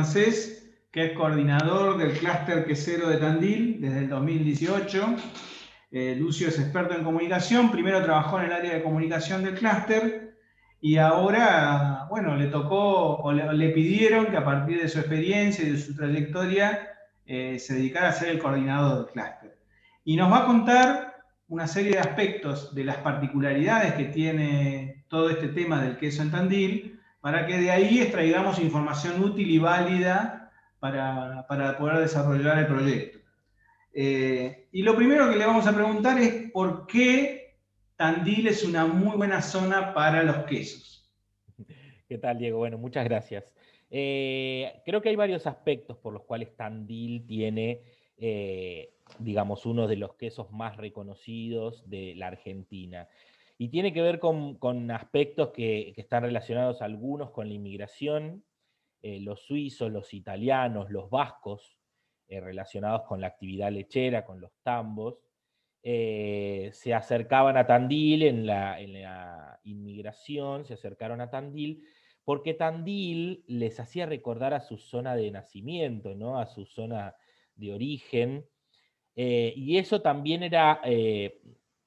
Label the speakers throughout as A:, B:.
A: Francés, que es coordinador del clúster quesero de Tandil desde el 2018. Eh, Lucio es experto en comunicación, primero trabajó en el área de comunicación del clúster y ahora, bueno, le tocó o le, pidieron que a partir de su experiencia y de su trayectoria eh, se dedicara a ser el coordinador del clúster. Y nos va a contar una serie de aspectos de las particularidades que tiene todo este tema del queso en Tandil, para que de ahí extraigamos información útil y válida para, poder desarrollar el proyecto. Eh, y lo primero que le vamos a preguntar es por qué Tandil es una muy buena zona para los quesos.
B: ¿Qué tal, Diego? Bueno, muchas gracias. Eh, creo que hay varios aspectos por los cuales Tandil tiene eh, digamos, uno de los quesos más reconocidos de la Argentina. Y tiene que ver con, aspectos que, están relacionados algunos con la inmigración, eh, los suizos, los italianos, los vascos, eh, relacionados con la actividad lechera, con los tambos, eh, se acercaban a Tandil en la, en la inmigración, se acercaron a Tandil, porque Tandil les hacía recordar a su zona de nacimiento, ¿no? a su zona de origen, y eso también era,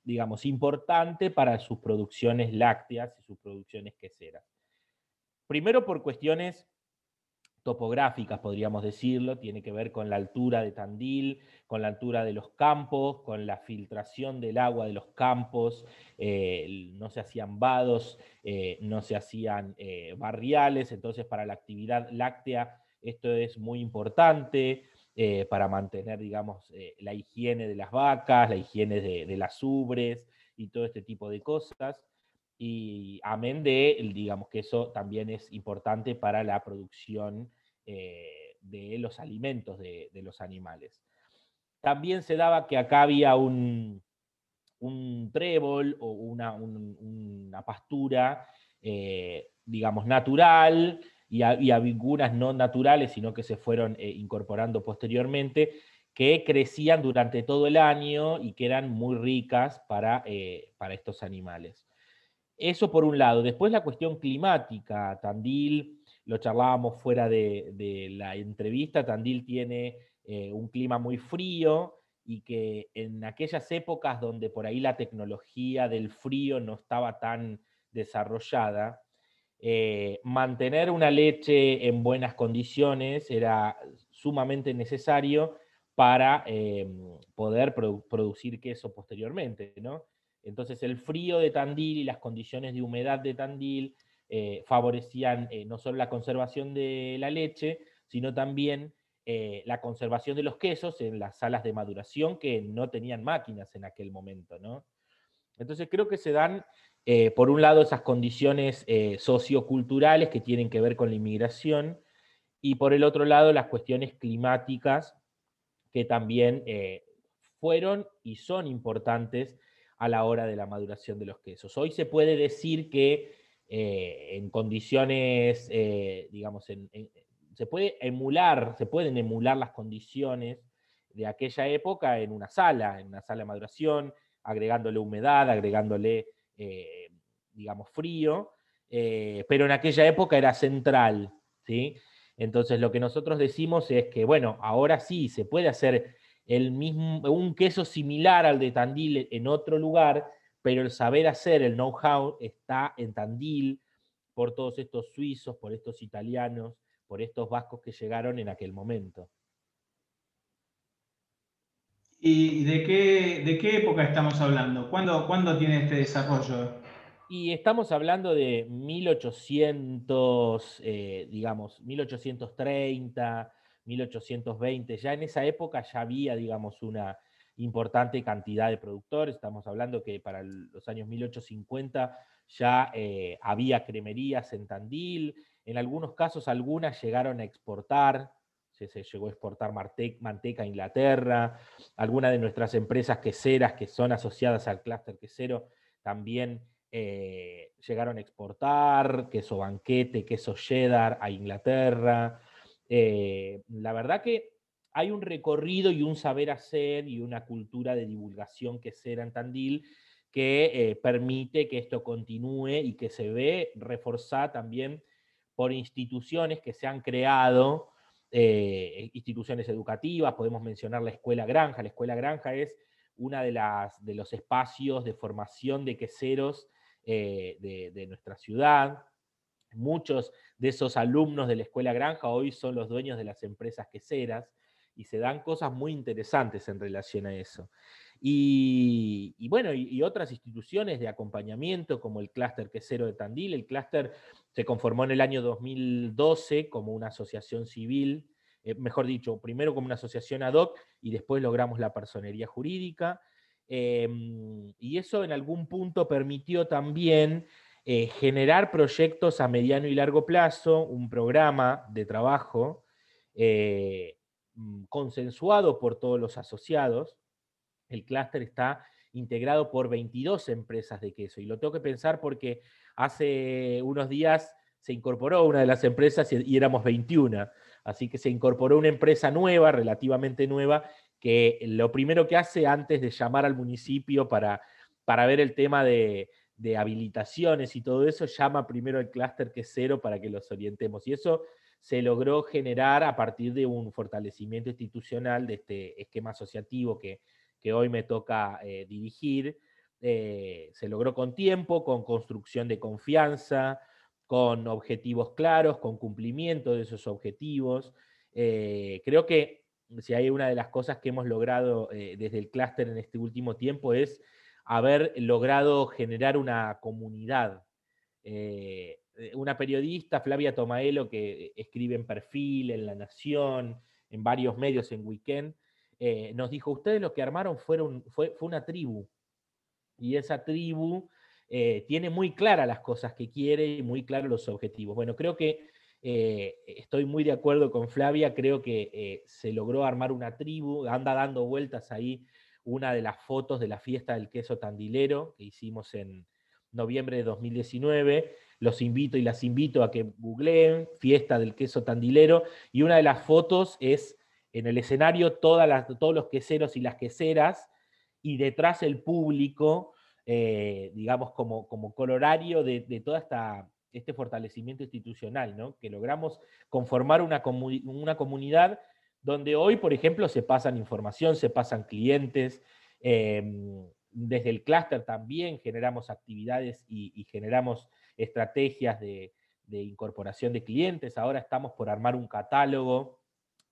B: digamos, importante para sus producciones lácteas y sus producciones queseras. Primero por cuestiones topográficas, podríamos decirlo, tiene que ver con la altura de Tandil, con la altura de los campos, con la filtración del agua de los campos, eh, no se hacían vados, no se hacían barriales, entonces para la actividad láctea esto es muy importante. Eh, para mantener, digamos, eh, la higiene de las vacas, la higiene de, las ubres y todo este tipo de cosas. Y amén de, digamos, que eso también es importante para la producción eh, de los alimentos de, los animales. También se daba que acá había un, un trébol o una, una pastura, digamos, natural, y, y algunas no naturales, sino que se fueron eh, incorporando posteriormente, que crecían durante todo el año y que eran muy ricas para, eh, para estos animales. Eso por un lado. Después la cuestión climática. Tandil, lo charlábamos fuera de, la entrevista, Tandil tiene eh, un clima muy frío y que en aquellas épocas donde por ahí la tecnología del frío no estaba tan desarrollada, eh, mantener una leche en buenas condiciones era sumamente necesario para eh, poder producir queso posteriormente. Entonces el frío de Tandil y las condiciones de humedad de Tandil eh, favorecían no solo la conservación de la leche, sino también la conservación de los quesos en las salas de maduración que no tenían máquinas en aquel momento. Entonces creo que se dan eh, por un lado, esas condiciones eh, socioculturales que tienen que ver con la inmigración, y por el otro lado, las cuestiones climáticas que también eh, fueron y son importantes a la hora de la maduración de los quesos. Hoy se puede decir que en condiciones, digamos, se puede emular, se pueden emular las condiciones de aquella época en una sala, en una sala de maduración, agregándole humedad, agregándole eh, digamos, frío, eh, pero en aquella época era central, ¿sí? Entonces lo que nosotros decimos es que, bueno, ahora sí se puede hacer el mismo, un queso similar al de Tandil en otro lugar, pero el saber hacer, el know-how está en Tandil por todos estos suizos, por estos italianos, por estos vascos que llegaron en aquel momento.
A: ¿Y de qué, de qué época estamos hablando? ¿Cuándo, ¿Cuándo tiene este desarrollo?
B: Y estamos hablando de 1800, eh, digamos, 1830, 1820. Ya en esa época ya había, digamos, una importante cantidad de productores. Estamos hablando que para los años 1850 ya eh, había cremerías en Tandil. En algunos casos, algunas llegaron a exportar se, llegó a exportar manteca a Inglaterra, algunas de nuestras empresas queseras que son asociadas al clúster quesero también eh, llegaron a exportar queso banquete, queso cheddar a Inglaterra. Eh, la verdad que hay un recorrido y un saber hacer y una cultura de divulgación quesera en Tandil que eh, permite que esto continúe y que se ve reforzada también por instituciones que se han creado eh, instituciones educativas, podemos mencionar la escuela granja. La escuela granja es uno de, de los espacios de formación de queseros eh, de, nuestra ciudad. Muchos de esos alumnos de la escuela granja hoy son los dueños de las empresas queseras y se dan cosas muy interesantes en relación a eso. Y, bueno, y, otras instituciones de acompañamiento como el clúster quesero de Tandil. El clúster se conformó en el año 2012 como una asociación civil, eh, mejor dicho, primero como una asociación ad hoc y después logramos la personería jurídica. Em, y eso en algún punto permitió también eh, generar proyectos a mediano y largo plazo, un programa de trabajo eh, mm, consensuado por todos los asociados. El clúster está integrado por 22 empresas de queso y lo tengo que pensar porque hace unos días se incorporó una de las empresas y éramos 21. Así que se incorporó una empresa nueva, relativamente nueva, que lo primero que hace antes de llamar al municipio para, para ver el tema de, habilitaciones y todo eso, llama primero al clúster quesero para que los orientemos. Y eso se logró generar a partir de un fortalecimiento institucional de este esquema asociativo que, hoy me toca eh, dirigir. Eh, se logró con tiempo, con construcción de confianza, con objetivos claros, con cumplimiento de esos objetivos. Eh, creo que si hay una de las cosas que hemos logrado eh, desde el clúster en este último tiempo es haber logrado generar una comunidad. Una periodista, Flavia Tomaelo, que escribe en Perfil, en La Nación, en varios medios en Weekend, nos dijo, ustedes lo que armaron fueron, fue, fue una tribu. Y esa tribu tiene muy claras las cosas que quiere y muy claros los objetivos. Bueno, creo que eh, estoy muy de acuerdo con Flavia, creo que eh, se logró armar una tribu, anda dando vueltas ahí una de las fotos de la fiesta del queso tandilero que hicimos en noviembre de 2019. Los invito y las invito a que googleen fiesta del queso tandilero y una de las fotos es en el escenario todas todos los queseros y las queseras y detrás el público, eh, digamos, como, como colorario de, de toda esta este fortalecimiento institucional, ¿no? que logramos conformar una, una comunidad donde hoy, por ejemplo, se pasan información, se pasan clientes, em, desde el clúster también generamos actividades y, generamos estrategias de, incorporación de clientes. Ahora estamos por armar un catálogo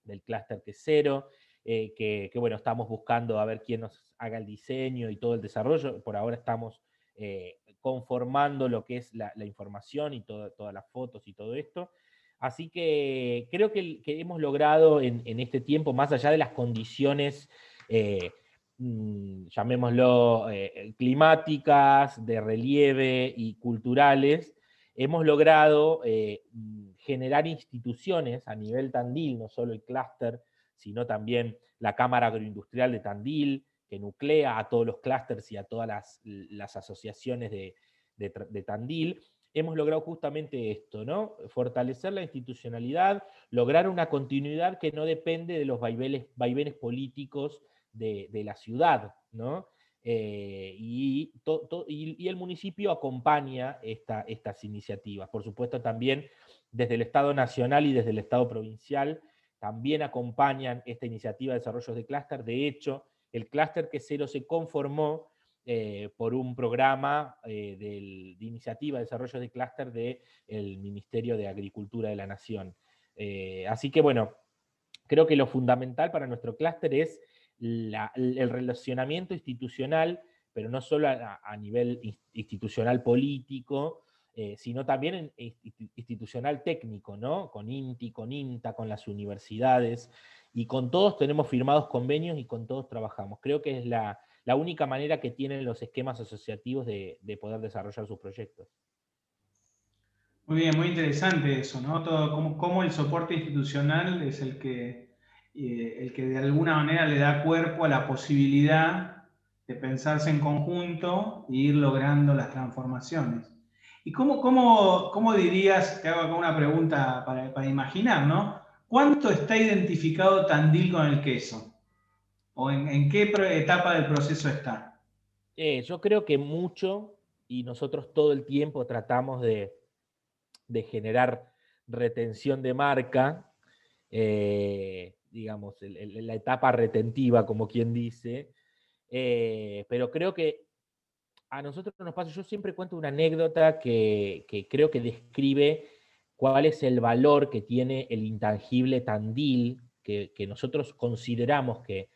B: del clúster quesero, eh, que, bueno, estamos buscando a ver quién nos haga el diseño y todo el desarrollo. Por ahora estamos eh, conformando lo que es la, información y todas las fotos y todo esto. Así que creo que, hemos logrado en, este tiempo, más allá de las condiciones, eh, mm, llamémoslo, climáticas, de relieve y culturales, hemos logrado mm, generar instituciones a nivel Tandil, no solo el clúster, sino también la Cámara Agroindustrial de Tandil, que nuclea a todos los clústeres y a todas las, asociaciones de, Tandil, hemos logrado justamente esto, ¿no? Fortalecer la institucionalidad, lograr una continuidad que no depende de los vaivenes, políticos de, la ciudad, ¿no? Eh, y, y, el municipio acompaña esta, estas iniciativas. Por supuesto, también desde el Estado Nacional y desde el Estado Provincial también acompañan esta iniciativa de desarrollo de clúster. De hecho, el clúster quesero se conformó eh, por un programa eh, de iniciativa de desarrollo de clúster del Ministerio de Agricultura de la Nación. Eh, así que bueno, creo que lo fundamental para nuestro clúster es el relacionamiento institucional, pero no solo a, nivel institucional político, sino también institucional técnico, ¿no? Con INTI, con INTA, con las universidades y con todos tenemos firmados convenios y con todos trabajamos. Creo que es la, única manera que tienen los esquemas asociativos de, poder desarrollar sus proyectos.
A: Muy bien, muy interesante eso, ¿no? Todo, cómo, el soporte institucional es el que, eh, el que de alguna manera le da cuerpo a la posibilidad de pensarse en conjunto e ir logrando las transformaciones. ¿Y cómo, cómo, cómo dirías, te hago una pregunta para, para imaginar, ¿no? ¿Cuánto está identificado Tandil con el queso? ¿O en, qué etapa del proceso está?
B: Eh, yo creo que mucho, y nosotros todo el tiempo tratamos de, generar retención de marca. eh, digamos, la etapa retentiva, como quien dice, eh, pero creo que a nosotros nos pasa, yo siempre cuento una anécdota que, creo que describe cuál es el valor que tiene el intangible Tandil, que, que nosotros consideramos que,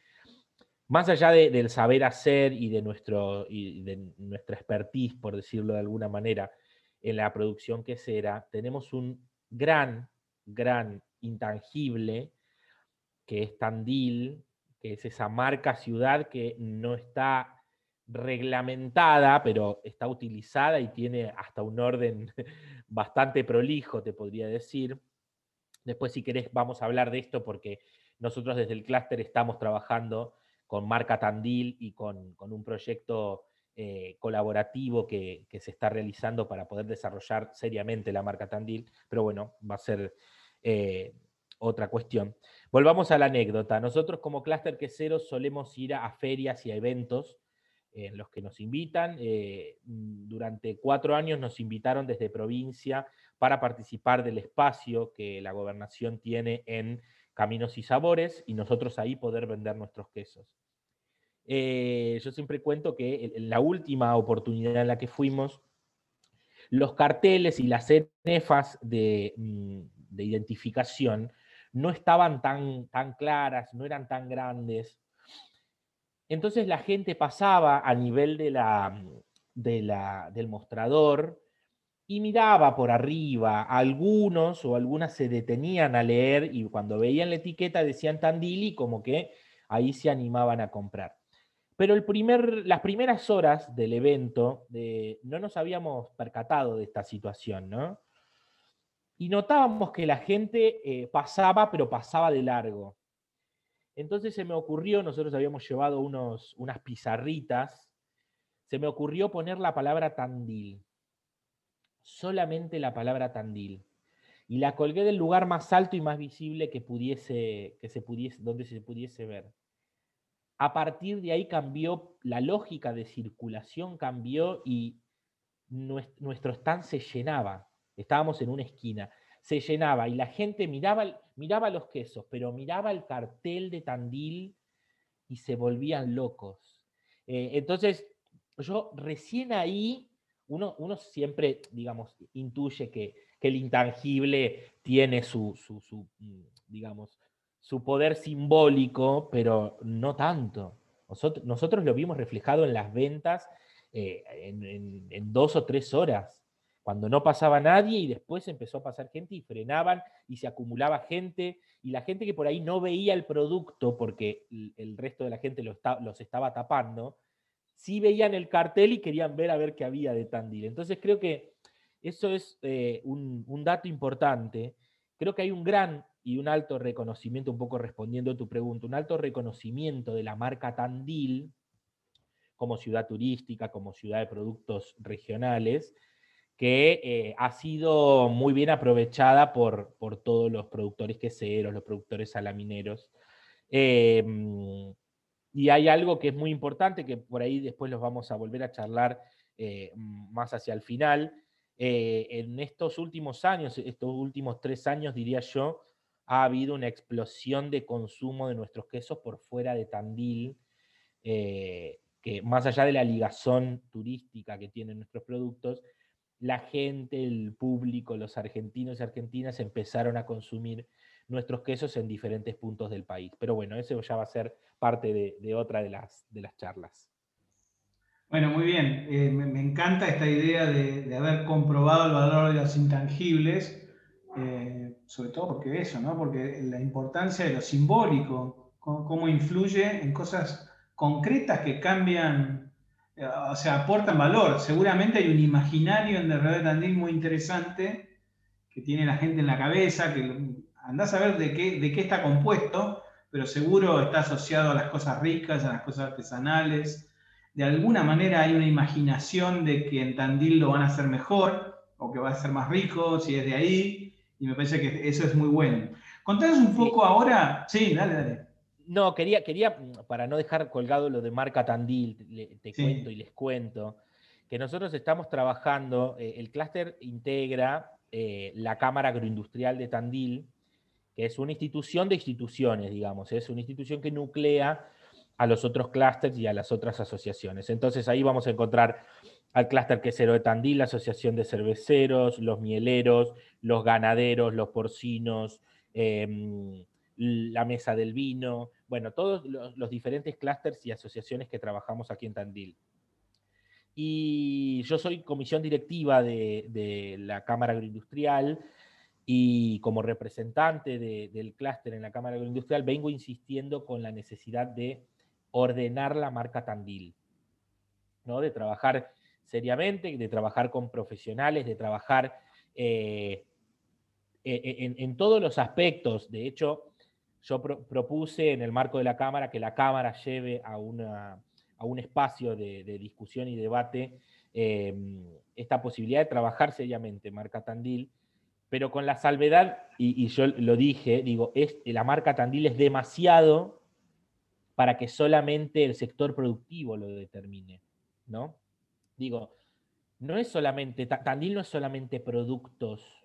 B: más allá del saber hacer y de, nuestro, y de nuestra expertise, por decirlo de alguna manera, en la producción quesera, tenemos un gran, gran intangible que es Tandil, que es esa marca ciudad que no está reglamentada, pero está utilizada y tiene hasta un orden bastante prolijo, te podría decir. Después, si querés, vamos a hablar de esto porque nosotros desde el clúster estamos trabajando con Marca Tandil y con, un proyecto eh, colaborativo que, se está realizando para poder desarrollar seriamente la marca Tandil, pero bueno, va a ser eh, otra cuestión. Volvamos a la anécdota. Nosotros como clúster quesero solemos ir a ferias y a eventos en los que nos invitan. Eh, mm, durante cuatro años nos invitaron desde provincia para participar del espacio que la gobernación tiene en Caminos y Sabores y nosotros ahí poder vender nuestros quesos. Eh, yo siempre cuento que en la última oportunidad en la que fuimos, los carteles y las cenefas de, mm, de identificación no estaban tan, tan claras, no eran tan grandes. Entonces la gente pasaba a nivel de la, del mostrador y miraba por arriba. Algunos o algunas se detenían a leer y cuando veían la etiqueta decían Tandili, como que ahí se animaban a comprar. Pero el las primeras horas del evento no nos habíamos percatado de esta situación, ¿no? Y notábamos que la gente eh, pasaba, pero pasaba de largo. Entonces se me ocurrió, nosotros habíamos llevado unos, unas pizarritas, se me ocurrió poner la palabra Tandil, solamente la palabra Tandil, y la colgué del lugar más alto y más visible que pudiese, que se pudiese, donde se pudiese ver. A partir de ahí cambió la lógica de circulación, cambió y nuestro stand se llenaba. Estábamos en una esquina se llenaba y la gente miraba, miraba los quesos, pero miraba el cartel de Tandil y se volvían locos. Eh, entonces, yo recién ahí, uno, uno siempre, digamos, intuye que, el intangible tiene su, mm, digamos, su poder simbólico, pero no tanto. Nosotros, nosotros lo vimos reflejado en las ventas eh, en, dos o tres horas cuando no pasaba nadie y después empezó a pasar gente y frenaban y se acumulaba gente y la gente que por ahí no veía el producto porque el resto de la gente los estaba tapando, sí veían el cartel y querían ver a ver qué había de Tandil. Entonces creo que eso es eh, un, un, dato importante. Creo que hay un gran y un alto reconocimiento, un poco respondiendo a tu pregunta, un alto reconocimiento de la marca Tandil como ciudad turística, como ciudad de productos regionales, que eh, ha sido muy bien aprovechada por, por, todos los productores queseros, los productores salamineros. Em, y hay algo que es muy importante, que por ahí después los vamos a volver a charlar eh, más hacia el final. Eh, en estos últimos años, estos últimos tres años, diría yo, ha habido una explosión de consumo de nuestros quesos por fuera de Tandil, que más allá de la ligazón turística que tienen nuestros productos, la gente, el público, los argentinos y argentinas empezaron a consumir nuestros quesos en diferentes puntos del país. Pero bueno, eso ya va a ser parte de, otra de las, de las charlas.
A: Bueno, muy bien. Eh, me, encanta esta idea de, haber comprobado el valor de los intangibles, eh, sobre todo porque eso, ¿no? Porque la importancia de lo simbólico, cómo influye en cosas concretas que cambian o sea, aportan valor. Seguramente hay un imaginario en Derredor de Tandil muy interesante que tiene la gente en la cabeza, que andás a ver de qué, de qué está compuesto, pero seguro está asociado a las cosas ricas, a las cosas artesanales. De alguna manera hay una imaginación de que en Tandil lo van a hacer mejor o que va a ser más rico si es de ahí, y me parece que eso es muy bueno. Contanos un poco ahora. Sí, dale, dale.
B: No, quería, quería, mm, para no dejar colgado lo de marca Tandil, te cuento y les cuento, que nosotros estamos trabajando, eh, el clúster integra eh, la Cámara Agroindustrial de Tandil que es una institución de instituciones, digamos, es una institución que nuclea a los otros clústeres y a las otras asociaciones. Entonces ahí vamos a encontrar al clúster quesero de Tandil, la asociación de cerveceros, los mieleros, los ganaderos, los porcinos, em, la mesa del vino, bueno, todos los, diferentes clústeres y asociaciones que trabajamos aquí en Tandil. Y yo soy comisión directiva de, la Cámara Agroindustrial y como representante del clúster en la Cámara Agroindustrial vengo insistiendo con la necesidad de ordenar la marca Tandil, ¿no? de trabajar seriamente, de trabajar con profesionales, de trabajar eh, e, en, todos los aspectos. De hecho, yo propuse en el marco de la Cámara que la Cámara lleve a, un espacio de, discusión y debate em, esta posibilidad de trabajar seriamente marca Tandil, pero con la salvedad, y, yo lo dije, digo, es, la marca Tandil es demasiado para que solamente el sector productivo lo determine, ¿no? Digo, no es solamente, Tandil no es solamente productos.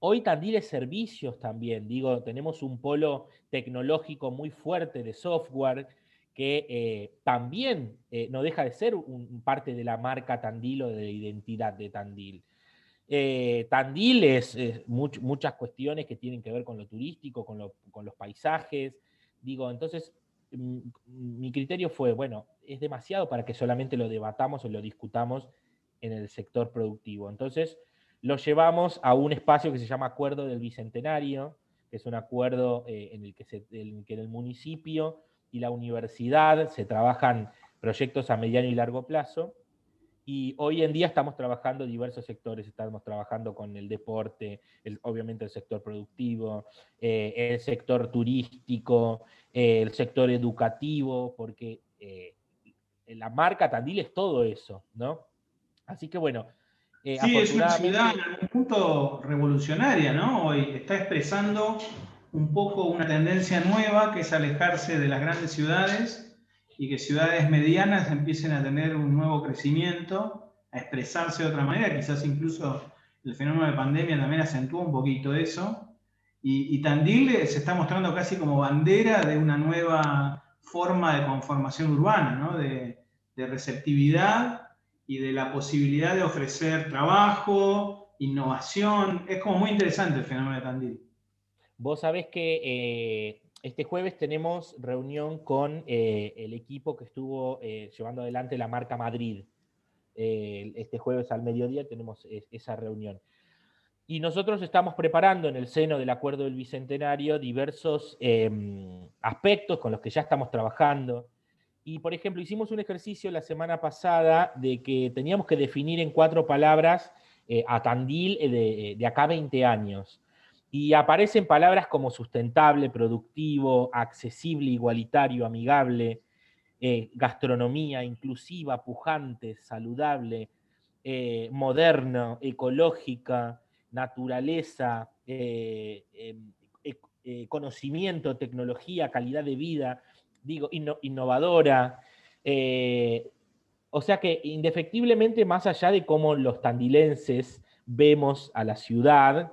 B: Hoy Tandil es servicios también. Digo, tenemos un polo tecnológico muy fuerte de software que eh, también eh, no deja de ser un, parte de la marca Tandil o de la identidad de Tandil. Eh, Tandil es, muchas cuestiones que tienen que ver con lo turístico, con, con los paisajes. Digo, entonces mi criterio fue, bueno, es demasiado para que solamente lo debatamos o lo discutamos en el sector productivo. Entonces, lo llevamos a un espacio que se llama Acuerdo del Bicentenario, que es un acuerdo eh, en, el que en el municipio y la universidad se trabajan proyectos a mediano y largo plazo y hoy en día estamos trabajando diversos sectores, estamos trabajando con el deporte, obviamente el sector productivo, eh, el sector turístico, eh, el sector educativo, porque la marca Tandil es todo eso, ¿no? Así que bueno.
A: Sí, es una ciudad en un punto revolucionaria, ¿no? Hoy está expresando un poco una tendencia nueva que es alejarse de las grandes ciudades y que ciudades medianas empiecen a tener un nuevo crecimiento, a expresarse de otra manera, quizás incluso el fenómeno de pandemia también acentuó un poquito eso, y, Tandil se está mostrando casi como bandera de una nueva forma de conformación urbana, de, de receptividad y de la posibilidad de ofrecer trabajo, innovación. Es como muy interesante el fenómeno de Tandil.
B: Vos sabés que eh, este jueves tenemos reunión con eh, el equipo que estuvo eh, llevando adelante la marca Madrid. Eh, este jueves al mediodía tenemos esa reunión. Y nosotros estamos preparando en el seno del Acuerdo del Bicentenario diversos em, aspectos con los que ya estamos trabajando. Y, por ejemplo, hicimos un ejercicio la semana pasada de que teníamos que definir en cuatro palabras a Tandil de, de acá 20 años. Y aparecen palabras como sustentable, productivo, accesible, igualitario, amigable, eh, gastronomía inclusiva, pujante, saludable, eh, moderno, ecológica, naturaleza, eh, em, conocimiento, tecnología, calidad de vida, digo, innovadora. o sea que indefectiblemente, más allá de cómo los tandilenses vemos a la ciudad,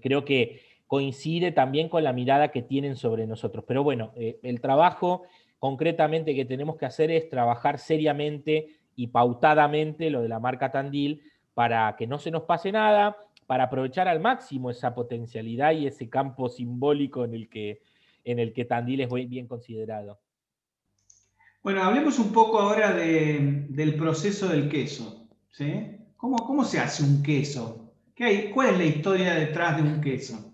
B: creo que coincide también con la mirada que tienen sobre nosotros. Pero bueno, eh, el trabajo concretamente que tenemos que hacer es trabajar seriamente y pautadamente lo de la marca Tandil para que no se nos pase nada, para aprovechar al máximo esa potencialidad y ese campo simbólico en el que, en el que Tandil es bien considerado.
A: Bueno, hablemos un poco ahora del proceso del queso. ¿sí? ¿Cómo, ¿Cómo se hace un queso? ¿Cuál es la historia detrás de un queso?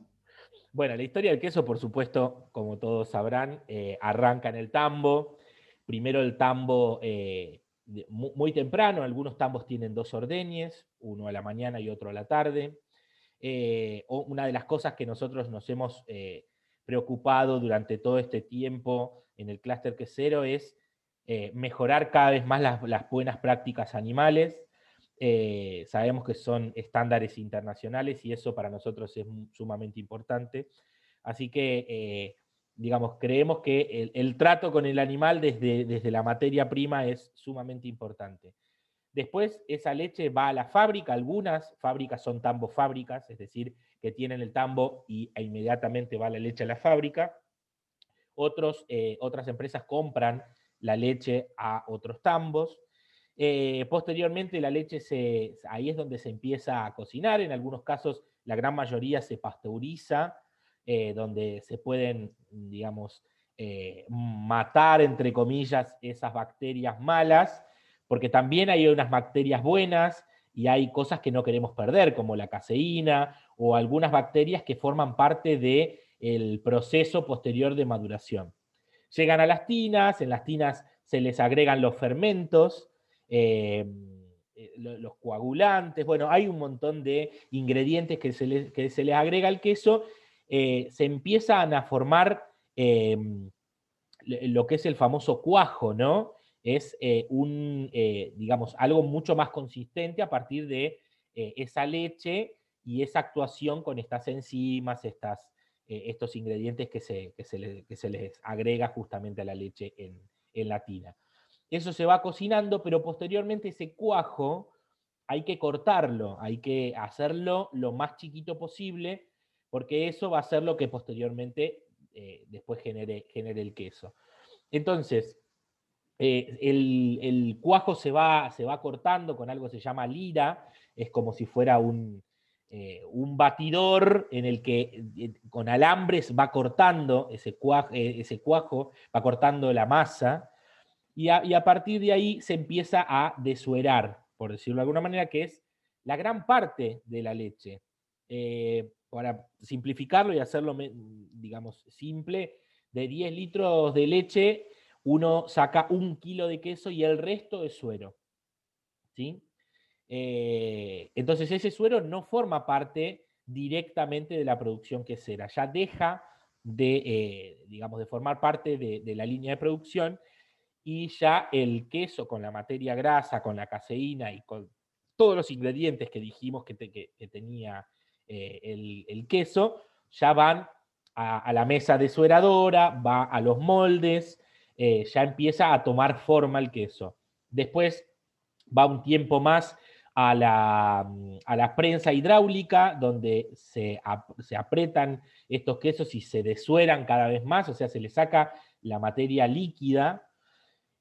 B: Bueno, la historia del queso, por supuesto, como todos sabrán, eh, arranca en el tambo. Primero el tambo eh, muy, temprano, algunos tambos tienen dos ordeñes, uno a la mañana y otro a la tarde. Eh, una de las cosas que nosotros nos hemos preocupado durante todo este tiempo en el clúster quesero es mejorar cada vez más las buenas prácticas animales eh, sabemos que son estándares internacionales y eso para nosotros es sumamente importante. Así que, eh, digamos, creemos que el, trato con el animal desde, desde la materia prima es sumamente importante. Después esa leche va a la fábrica, algunas fábricas son tambo fábricas, es decir, que tienen el tambo y, e inmediatamente va la leche a la fábrica. Otros, eh, otras empresas compran la leche a otros tambos. Eh, posteriormente la leche se, ahí es donde se empieza a cocinar, en algunos casos la gran mayoría se pasteuriza, eh, donde se pueden, digamos, matar, entre comillas, esas bacterias malas porque también hay unas bacterias buenas y hay cosas que no queremos perder, como la caseína o algunas bacterias que forman parte del proceso posterior de maduración. Llegan a las tinas, en las tinas se les agregan los fermentos, eh, eh, los coagulantes, bueno, hay un montón de ingredientes que se les, que se les agrega al queso, eh, se empiezan a formar lo que es el famoso cuajo, ¿no? Es eh, un, eh, digamos, algo mucho más consistente a partir de eh, esa leche y esa actuación con estas enzimas, estas, estos ingredientes que se, se les agrega justamente a la leche en, en la tina. Eso se va cocinando, pero posteriormente ese cuajo hay que cortarlo, hay que hacerlo lo más chiquito posible, porque eso va a ser lo que posteriormente después genere, genere el queso. Entonces, eh, el, cuajo se va, se va cortando con algo que se llama lira, es como si fuera un, eh, un batidor en el que eh, con alambres va cortando ese cuajo, ese cuajo va cortando la masa, y a, partir de ahí se empieza a desuerar, por decirlo de alguna manera, que es la gran parte de la leche. para simplificarlo y hacerlo, digamos, simple, de 10 litros de leche uno saca un kilo de queso y el resto es suero. ¿sí? Eh, entonces ese suero no forma parte directamente de la producción quesera, ya deja de, eh, digamos, de formar parte de, la línea de producción y ya el queso con la materia grasa, con la caseína y con todos los ingredientes que dijimos que, tenía eh, el, queso, ya van a, a, la mesa desueradora, va a los moldes, eh, ya empieza a tomar forma el queso. Después va un tiempo más a la, a la prensa hidráulica, donde se, se, apretan estos quesos y se desueran cada vez más, o sea, se le saca la materia líquida.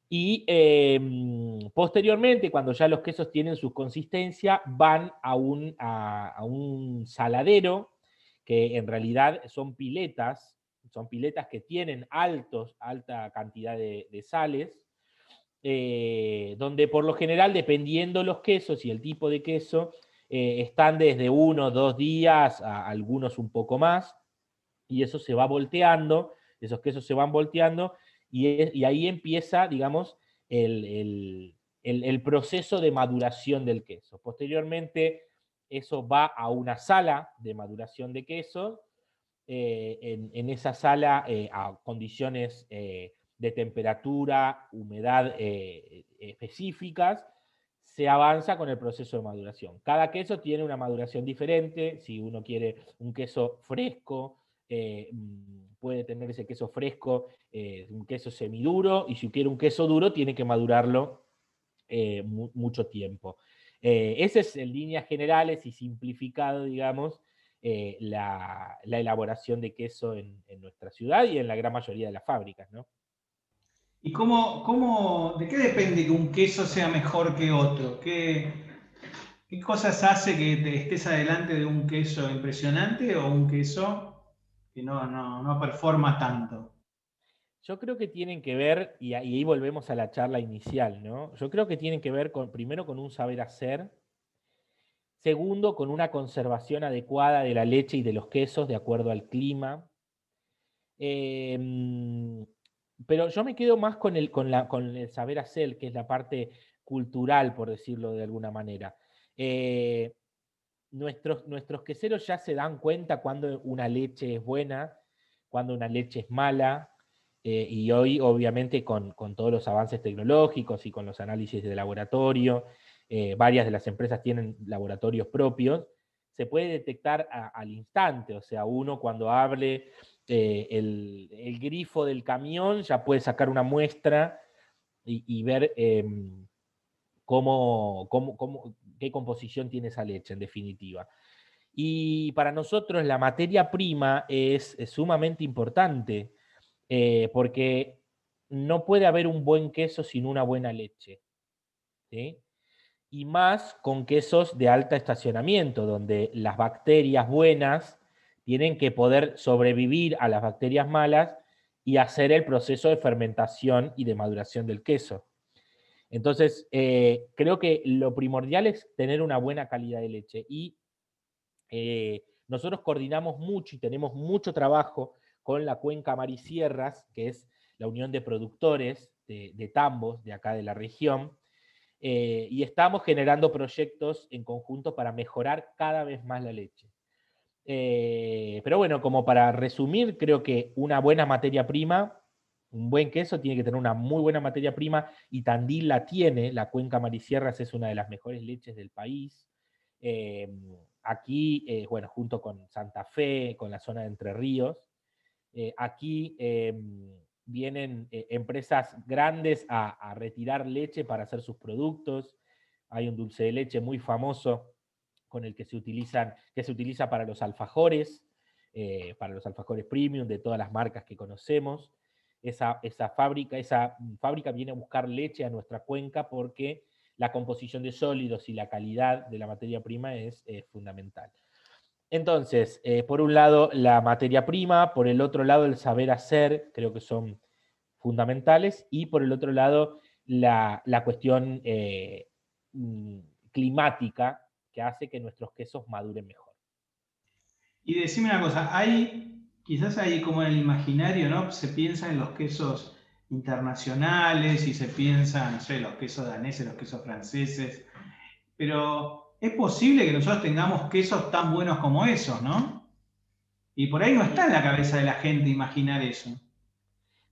B: Y em, posteriormente, cuando ya los quesos tienen su consistencia, van a un, a un saladero, que en realidad son piletas, son piletas que tienen altos, alta cantidad de, sales, eh, donde por lo general, dependiendo los quesos y el tipo de queso, eh, están desde uno, dos días, a algunos un poco más, y eso se va volteando, esos quesos se van volteando, y, ahí empieza, digamos, el, el, proceso de maduración del queso. Posteriormente, eso va a una sala de maduración de queso, eh, en, esa sala eh, a condiciones eh, de temperatura, humedad específicas, se avanza con el proceso de maduración. Cada queso tiene una maduración diferente. Si uno quiere un queso fresco, mm, puede tener ese queso fresco, un queso semiduro, y si quiere un queso duro, tiene que madurarlo mucho tiempo. ese es en líneas generales y simplificado, digamos, eh, la, elaboración de queso en, nuestra ciudad y en la gran mayoría de las fábricas, ¿no?
A: ¿Y cómo, cómo, de qué depende que un queso sea mejor que otro? ¿Qué, qué cosas hace que te estés adelante de un queso impresionante o un queso que no, no, performa tanto?
B: Yo creo que tienen que ver, y ahí volvemos a la charla inicial, ¿no? Yo creo que tienen que ver con, primero con un saber hacer, Segundo, con una conservación adecuada de la leche y de los quesos de acuerdo al clima. Em, pero yo me quedo más con el, con, el saber hacer, que es la parte cultural, por decirlo de alguna manera. Eh, nuestros, nuestros queseros ya se dan cuenta cuando una leche es buena, cuando una leche es mala, eh, y hoy obviamente con, con, todos los avances tecnológicos y con los análisis de laboratorio eh, varias de las empresas tienen laboratorios propios, se puede detectar al instante, o sea, uno cuando hable eh, el, grifo del camión ya puede sacar una muestra y, ver em, cómo, qué composición tiene esa leche, en definitiva. Y para nosotros la materia prima es, sumamente importante, eh, porque no puede haber un buen queso sin una buena leche. Y más con quesos de alta estacionamiento, donde las bacterias buenas tienen que poder sobrevivir a las bacterias malas y hacer el proceso de fermentación y de maduración del queso. Entonces, eh, creo que lo primordial es tener una buena calidad de leche y eh, nosotros coordinamos mucho y tenemos mucho trabajo con la cuenca Marisierras, que es la unión de productores de, tambos de acá de la región, eh, y estamos generando proyectos en conjunto para mejorar cada vez más la leche. pero bueno, como para resumir, creo que una buena materia prima un buen queso tiene que tener una muy buena materia prima y Tandil la tiene. La cuenca Marisierras es una de las mejores leches del país. Em, aquí, eh, bueno, junto con Santa Fe, con la zona de Entre Ríos, eh, aquí vienen eh, empresas grandes a, retirar leche para hacer sus productos. Hay un dulce de leche muy famoso con el que se, utilizan, que se utiliza para los alfajores, para los alfajores premium de todas las marcas que conocemos esa, fábrica, esa fábrica viene a buscar leche a nuestra cuenca porque la composición de sólidos y la calidad de la materia prima es fundamental. Entonces, eh, por un lado la materia prima, por el otro lado el saber hacer, creo que son fundamentales, y por el otro lado la, cuestión eh, mm, climática que hace que nuestros quesos maduren mejor.
A: Y decime una cosa, ¿hay quizás ahí como en el imaginario, ¿no? Se piensa en los quesos internacionales y se piensa, no sé, los quesos daneses, los quesos franceses, pero es posible que nosotros tengamos quesos tan buenos como esos, ¿no? Y por ahí no está en la cabeza de la gente imaginar eso.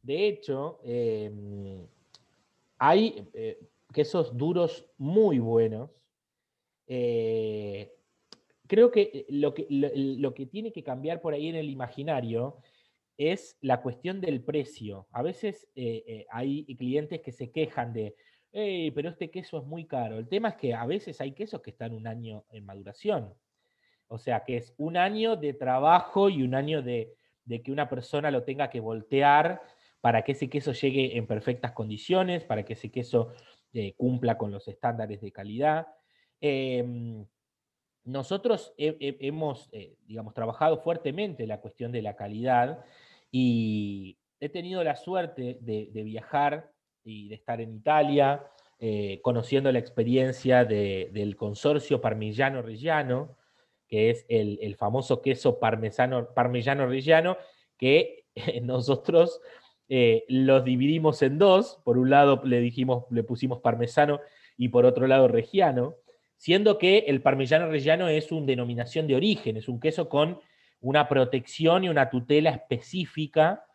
B: De hecho, em, hay eh, quesos duros muy buenos. Eh, creo que eh, lo, que lo, que tiene que cambiar por ahí en el imaginario es la cuestión del precio. A veces eh, eh, hay clientes que se quejan de, pero este queso es muy caro. El tema es que a veces hay quesos que están un año en maduración. O sea, que es un año de trabajo y un año de, que una persona lo tenga que voltear para que ese queso llegue en perfectas condiciones, para que ese queso cumpla con los estándares de calidad. Em, nosotros hemos, eh, digamos, trabajado fuertemente la cuestión de la calidad y he tenido la suerte de, viajar y de estar en Italia, eh, conociendo la experiencia del consorcio Parmigiano Reggiano, que es el, famoso queso Parmigiano Reggiano, que nosotros eh, los dividimos en dos. Por un lado le dijimos, le pusimos parmesano y por otro lado reggiano siendo que el parmigiano reggiano es una denominación de origen, es un queso con una protección y una tutela específica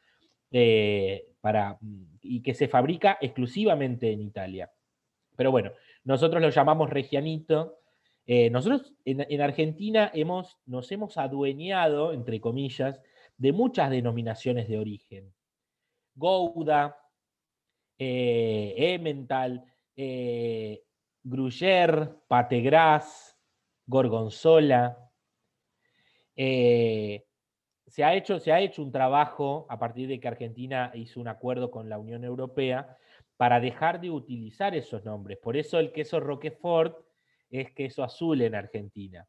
B: eh, para, y que se fabrica exclusivamente en Italia. Pero bueno, nosotros lo llamamos regianito. Eh, nosotros en, Argentina hemos, nos hemos adueñado, entre comillas, de muchas denominaciones de origen. Gouda, eh, Emmental, eh, Gruyère, Pategras, Gorgonzola. Se, ha hecho, se ha hecho un trabajo a partir de que Argentina hizo un acuerdo con la Unión Europea para dejar de utilizar esos nombres. Por eso el queso Roquefort es queso azul en Argentina.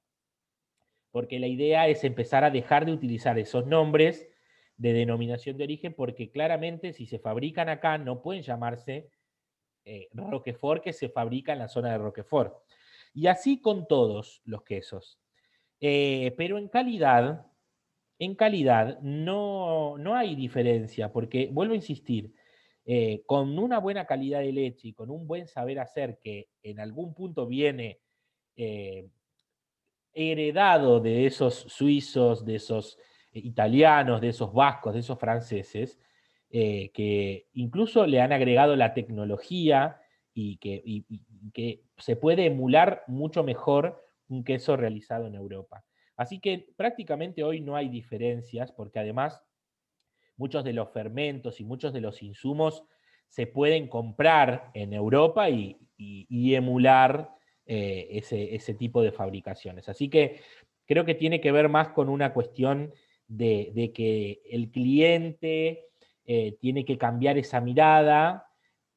B: Porque la idea es empezar a dejar de utilizar esos nombres de denominación de origen, porque claramente si se fabrican acá no pueden llamarse eh, Roquefort que se fabrica en la zona de Roquefort. Y así con todos los quesos. Eh, pero en calidad, en calidad no, no, hay diferencia, porque vuelvo a insistir, eh, con una buena calidad de leche y con un buen saber hacer que en algún punto viene heredado de esos suizos, de esos italianos, de esos vascos, de esos franceses, eh, que incluso le han agregado la tecnología y que, que, se puede emular mucho mejor un queso realizado en Europa. Así que prácticamente hoy no hay diferencias porque además muchos de los fermentos y muchos de los insumos se pueden comprar en Europa y, emular eh, ese, tipo de fabricaciones. Así que creo que tiene que ver más con una cuestión de, que el cliente eh, tiene que cambiar esa mirada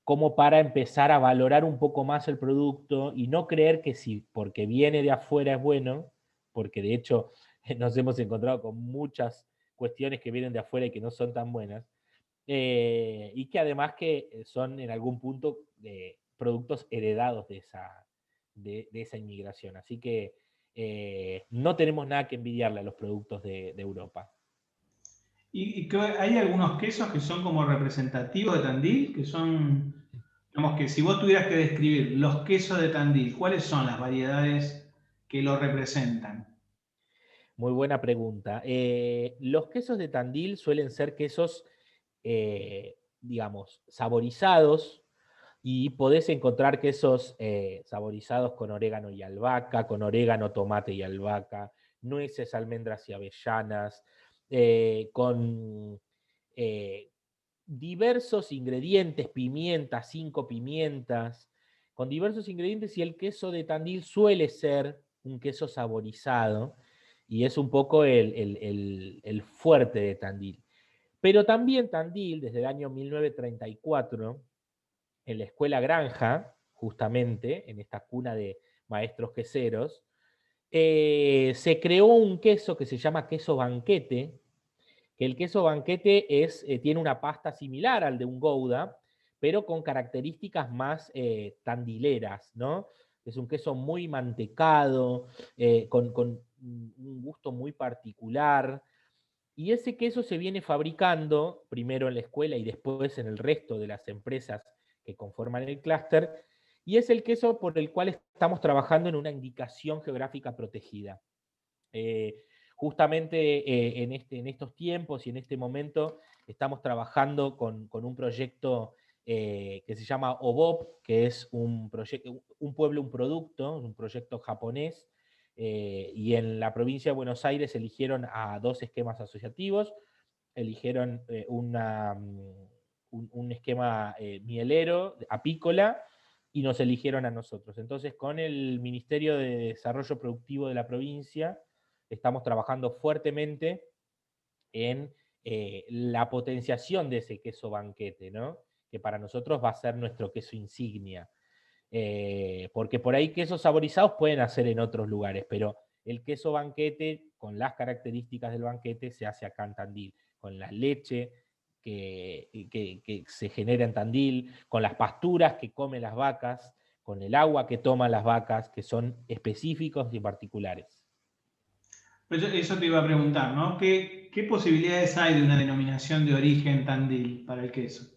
B: como para empezar a valorar un poco más el producto y no creer que si porque viene de afuera es bueno, porque de hecho nos hemos encontrado con muchas cuestiones que vienen de afuera y que no son tan buenas, eh, y que además que son en algún punto eh, productos heredados de esa, de, esa inmigración. Así que eh, no tenemos nada que envidiarle a los productos de, Europa.
A: ¿Y, hay algunos quesos que son como representativos de Tandil? Que son, digamos que si vos tuvieras que describir los quesos de Tandil, ¿cuáles son las variedades que lo representan?
B: Muy buena pregunta. los quesos de Tandil suelen ser quesos eh, digamos, saborizados y podés encontrar quesos eh, saborizados con orégano y albahaca, con orégano, tomate y albahaca, nueces, almendras y avellanas, eh, con diversos ingredientes, pimientas, cinco pimientas, con diversos ingredientes y el queso de Tandil suele ser un queso saborizado y es un poco el fuerte de Tandil. Pero también Tandil, desde el año 1934, en la escuela Granja, justamente, en esta cuna de maestros queseros, eh, se creó un queso que se llama queso banquete, que el queso banquete es, eh, tiene una pasta similar al de un Gouda, pero con características más eh, tandileras, ¿no? Es un queso muy mantecado, con, con, un gusto muy particular, y ese queso se viene fabricando primero en la escuela y después en el resto de las empresas que conforman el clúster, y es el queso por el cual estamos trabajando en una indicación geográfica protegida. Eh, justamente eh, en, este, en, estos tiempos y en este momento estamos trabajando con, un proyecto eh, que se llama OBOP, que es un, un pueblo, un producto, un proyecto japonés eh, y en la provincia de Buenos Aires eligieron a dos esquemas asociativos, eligieron eh, mm, un, esquema eh, mielero, apícola, y nos eligieron a nosotros. Entonces, con el Ministerio de Desarrollo Productivo de la provincia, estamos trabajando fuertemente en la potenciación de ese queso banquete, ¿no? Que para nosotros va a ser nuestro queso insignia. Eh, porque por ahí quesos saborizados pueden hacer en otros lugares, pero el queso banquete, con las características del banquete, se hace acá en Tandil, con la leche que, se genera en Tandil, con las pasturas que comen las vacas, con el agua que toman las vacas, que son específicos y particulares.
A: Pues eso te iba a preguntar, ¿no? ¿Qué, ¿Qué posibilidades hay de una denominación de origen Tandil para el queso?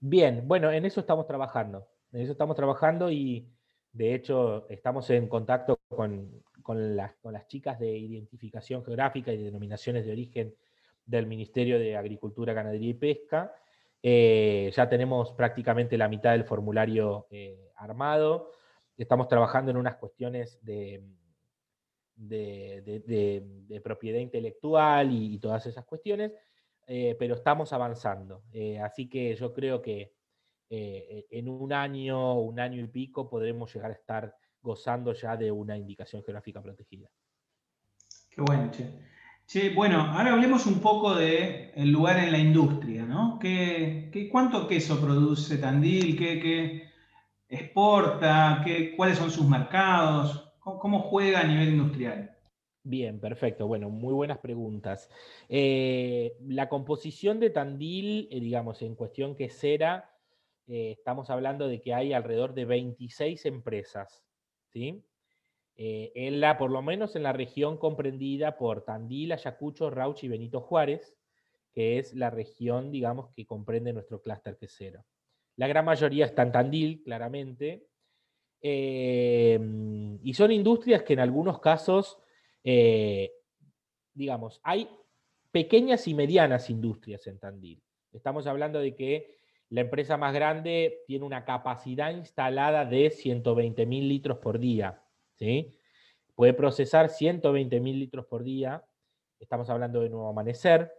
B: Bien, bueno, en eso estamos trabajando. En eso estamos trabajando y de hecho estamos en contacto con, las, chicas de identificación geográfica y denominaciones de origen del Ministerio de Agricultura, Ganadería y Pesca. Eh, ya tenemos prácticamente la mitad del formulario eh, armado. Estamos trabajando en unas cuestiones de, de, propiedad intelectual y, todas esas cuestiones, eh, pero estamos avanzando. así que yo creo que eh, en un año, un año y pico, podremos llegar a estar gozando ya de una indicación geográfica protegida.
A: Qué bueno, che. bueno, ahora hablemos un poco del el lugar en la industria, ¿no? ¿Qué, cuánto queso produce Tandil? ¿Qué, exporta? ¿Qué, ¿Cuáles son sus mercados? ¿Cómo, juega a nivel industrial?
B: Bien, perfecto. Bueno, muy buenas preguntas. Eh, la composición de Tandil, eh, digamos, en cuestión quesera, eh, estamos hablando de que hay alrededor de 26 empresas, ¿sí? En la, por lo menos en la región comprendida por Tandil, Ayacucho, Rauch y Benito Juárez, que es la región, digamos, que comprende nuestro clúster quesero. La gran mayoría está en Tandil, claramente, y son industrias que en algunos casos, digamos, hay pequeñas y medianas industrias en Tandil. Estamos hablando de que la empresa más grande tiene una capacidad instalada de 120 mil litros por día. ¿sí? Puede procesar 120 mil litros por día. Estamos hablando de Nuevo Amanecer.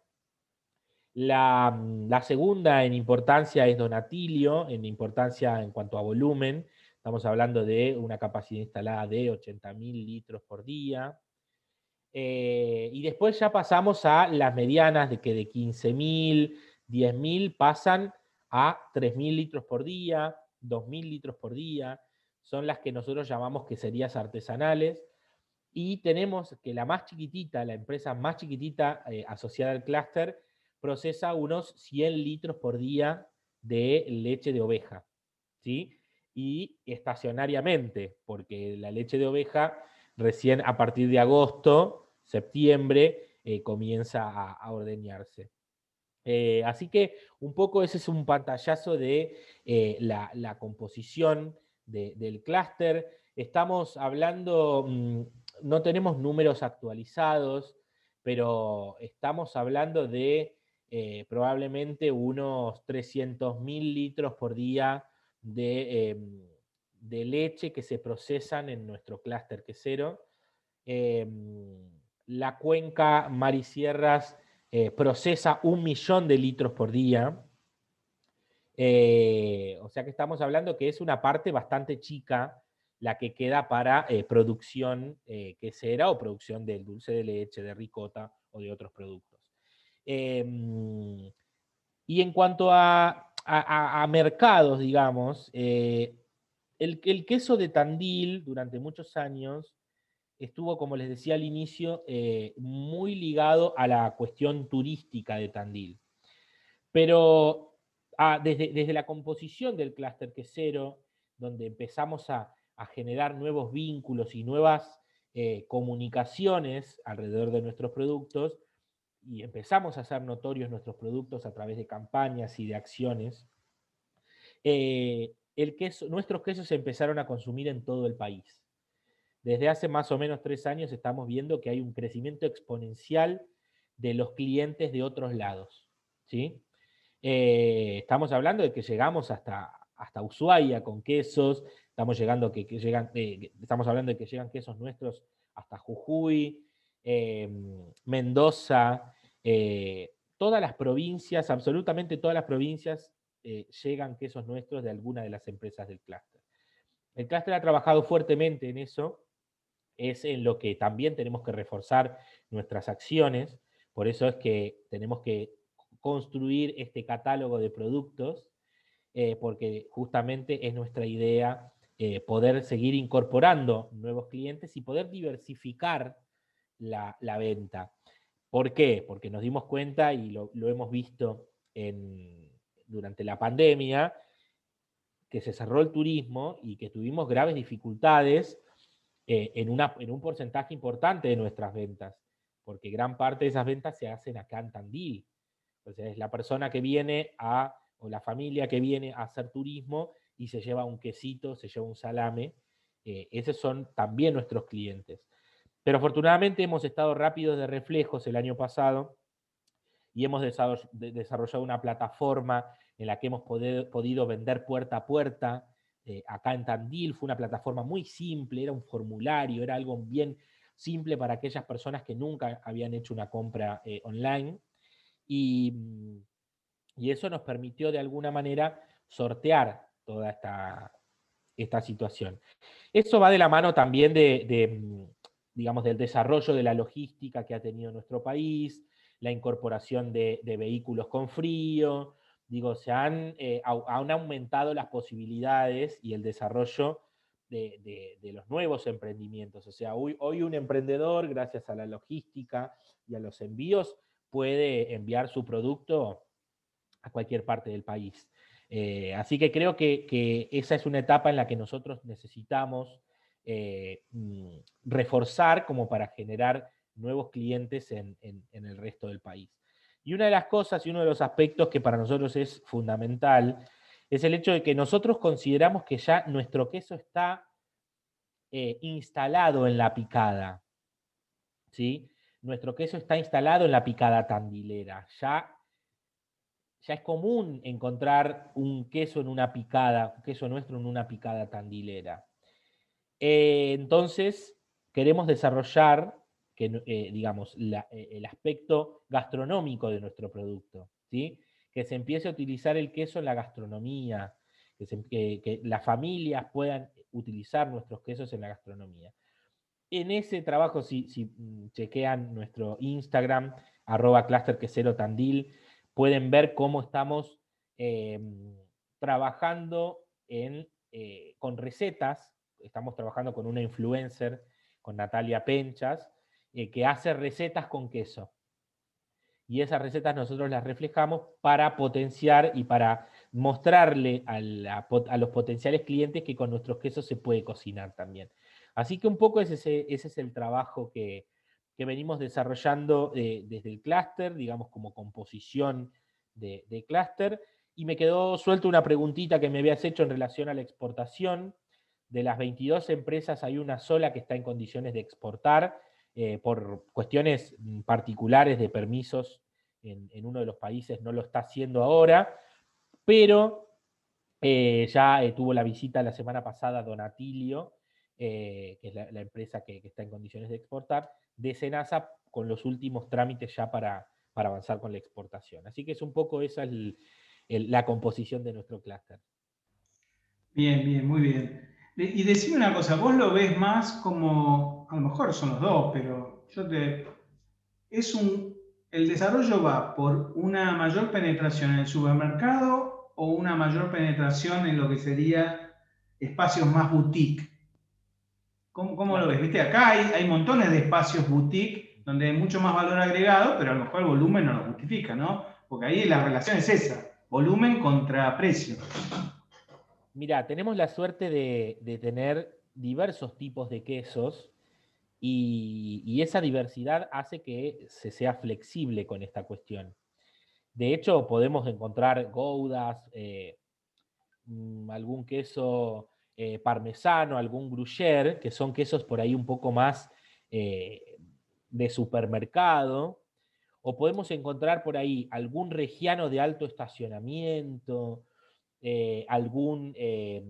B: La, mm, la, segunda en importancia es Donatilio, en importancia en cuanto a volumen. Estamos hablando de una capacidad instalada de 80.000 litros por día. Eh, y después ya pasamos a las medianas de que de 15.000, 10.000 pasan a 3.000 litros por día, 2.000 litros por día. Son las que nosotros llamamos queserías artesanales. Y tenemos que la más chiquitita, la empresa más chiquitita eh, asociada al clúster, procesa unos 100 litros por día de leche de oveja. ¿sí? Y estacionariamente, porque la leche de oveja recién a partir de agosto, septiembre, eh, comienza a, ordeñarse. Eh, así que un poco ese es un pantallazo de la, composición del clúster. Estamos hablando, mm, no tenemos números actualizados, pero estamos hablando de eh, probablemente unos 300.000 litros por día em, de, leche que se procesan en nuestro clúster quesero. Em, la cuenca Marisierras eh, procesa un millón de litros por día. Eh, o sea que estamos hablando que es una parte bastante chica la que queda para eh, producción quesera o producción del dulce de leche, de ricota o de otros productos. Em, y en cuanto a, mercados, digamos, el, queso de Tandil durante muchos años estuvo, como les decía al inicio, muy ligado a la cuestión turística de Tandil. Pero ah, desde, desde la composición del clúster quesero, donde empezamos a, a generar nuevos vínculos y nuevas eh, comunicaciones alrededor de nuestros productos y empezamos a hacer notorios nuestros productos a través de campañas y de acciones, eh, nuestros quesos se empezaron a consumir en todo el país. Desde hace más o menos tres años estamos viendo que hay un crecimiento exponencial de los clientes de otros lados. ¿sí? Eh, estamos hablando de que llegamos hasta, hasta Ushuaia con quesos, Estamos, llegando que, llegan, eh, estamos hablando de que llegan quesos nuestros hasta Jujuy, em, Mendoza, eh, todas las provincias, absolutamente todas las provincias eh, llegan quesos nuestros de alguna de las empresas del clúster. El clúster ha trabajado fuertemente en eso, es en lo que también tenemos que reforzar nuestras acciones, por eso es que tenemos que construir este catálogo de productos, porque justamente es nuestra idea eh, poder seguir incorporando nuevos clientes y poder diversificar la, venta. ¿Por qué? Porque nos dimos cuenta y lo, hemos visto durante la pandemia, que se cerró el turismo y que tuvimos graves dificultades eh, en, una, en un porcentaje importante de nuestras ventas, porque gran parte de esas ventas se hacen acá en Tandil. Entonces, la persona que viene a, o la familia que viene a hacer turismo, y se lleva un quesito, se lleva un salame. Eh, esos son también nuestros clientes. Pero afortunadamente hemos estado rápidos de reflejos el año pasado y hemos desarrollado una plataforma en la que hemos podido vender puerta a puerta. Eh, acá en Tandil fue una plataforma muy simple, era un formulario, era algo bien simple para aquellas personas que nunca habían hecho una compra eh, online. Y, y, eso nos permitió de alguna manera sortear toda esta, esta situación. Eso va de la mano también de, mm, digamos, del desarrollo de la logística que ha tenido nuestro país, la incorporación de, vehículos con frío, digo, se han, eh, han, aumentado las posibilidades y el desarrollo de, los nuevos emprendimientos. O sea, hoy, hoy, un emprendedor, gracias a la logística y a los envíos, puede enviar su producto a cualquier parte del país. Eh, así que creo que, esa es una etapa en la que nosotros necesitamos eh, mm, reforzar como para generar nuevos clientes en, el resto del país. Y una de las cosas y uno de los aspectos que para nosotros es fundamental es el hecho de que nosotros consideramos que ya nuestro queso está eh, instalado en la picada. ¿sí? Nuestro queso está instalado en la picada tandilera. Ya ya es común encontrar un queso en una picada, un queso nuestro en una picada tandilera. Eh, entonces, queremos desarrollar, eh, digamos, eh, el aspecto gastronómico de nuestro producto, ¿sí? que se empiece a utilizar el queso en la gastronomía, que, las familias puedan utilizar nuestros quesos en la gastronomía. En ese trabajo, si, mm, chequean nuestro Instagram, arroba pueden ver cómo estamos em, trabajando eh, con recetas. Estamos trabajando con una influencer, con Natalia Penchas, eh, que hace recetas con queso. Y esas recetas nosotros las reflejamos para potenciar y para mostrarle a, los potenciales clientes que con nuestros quesos se puede cocinar también. Así que un poco ese, es el trabajo que, venimos desarrollando eh, desde el clúster, digamos como composición de, de clúster. Y me quedó suelta una preguntita que me habías hecho en relación a la exportación. De las 22 empresas hay una sola que está en condiciones de exportar eh, por cuestiones particulares de permisos en, uno de los países no lo está haciendo ahora, pero eh, ya eh, tuvo la visita la semana pasada Donatilio, que es la, empresa que, está en condiciones de exportar, de Senasa con los últimos trámites ya para, para avanzar con la exportación. Así que es un poco esa la composición de nuestro clúster.
A: Bien, bien, muy bien. Y decime una cosa, vos lo ves más como, a lo mejor son los dos, pero yo te... Es un, ¿El desarrollo va por una mayor penetración en el supermercado o una mayor penetración en lo que sería espacios más boutique? ¿Cómo, lo ves? Viste, acá hay, hay montones de espacios boutique donde hay mucho más valor agregado, pero a lo mejor el volumen no lo justifica, ¿no? Porque ahí la relación es esa, volumen contra precio.
B: Mira, tenemos la suerte de, tener diversos tipos de quesos y, esa diversidad hace que se sea flexible con esta cuestión. De hecho, podemos encontrar goudas, eh, mm, algún queso eh, parmesano, algún gruyère, que son quesos por ahí un poco más eh, de supermercado, o podemos encontrar por ahí algún regiano de alto estacionamiento, eh, algún, eh,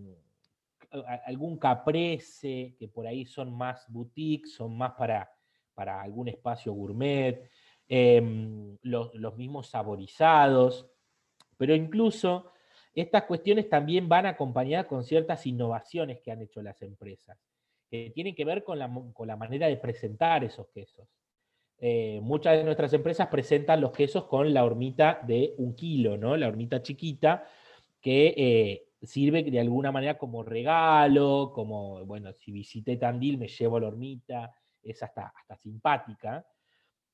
B: algún caprese, que por ahí son más boutiques, son más para, para algún espacio gourmet, em, los, mismos saborizados, pero incluso estas cuestiones también van acompañadas con ciertas innovaciones que han hecho las empresas, que tienen que ver con la, con la manera de presentar esos quesos. Eh, muchas de nuestras empresas presentan los quesos con la hormita de un kilo, ¿no? La hormita chiquita, que eh, sirve de alguna manera como regalo, como, bueno, si visité Tandil me llevo la hormita, es hasta, hasta simpática.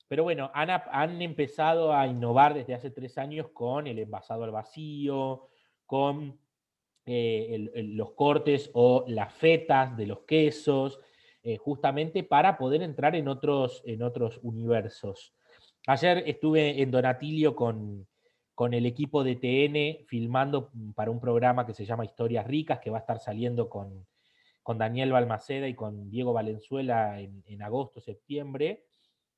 B: Pero bueno, han, han, empezado a innovar desde hace tres años con el envasado al vacío, con eh, los cortes o las fetas de los quesos, eh, justamente para poder entrar en otros, en otros universos. Ayer estuve en Donatilio con, con el equipo de TN filmando para un programa que se llama Historias Ricas, que va a estar saliendo con, Daniel Balmaceda y con Diego Valenzuela en, agosto, septiembre.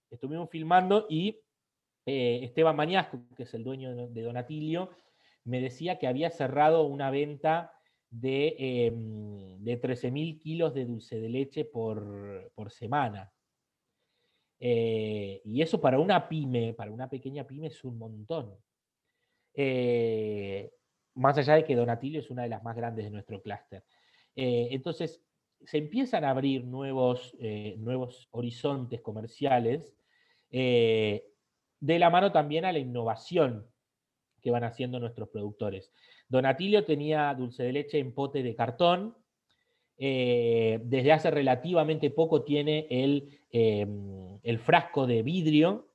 B: Estuvimos filmando y eh, Esteban Mañasco, que es el dueño de Donatilio, me decía que había cerrado una venta de, eh, de 13.000 kilos de dulce de leche por, semana. Eh, y eso para una pyme, para una pequeña pyme es un montón. Eh, más allá de que Donatilio es una de las más grandes de nuestro clúster. Eh, entonces, se empiezan a abrir nuevos, eh, nuevos horizontes comerciales de la mano también a la innovación que van haciendo nuestros productores. Donatilio tenía dulce de leche en pote de cartón, desde hace relativamente poco tiene el, el frasco de vidrio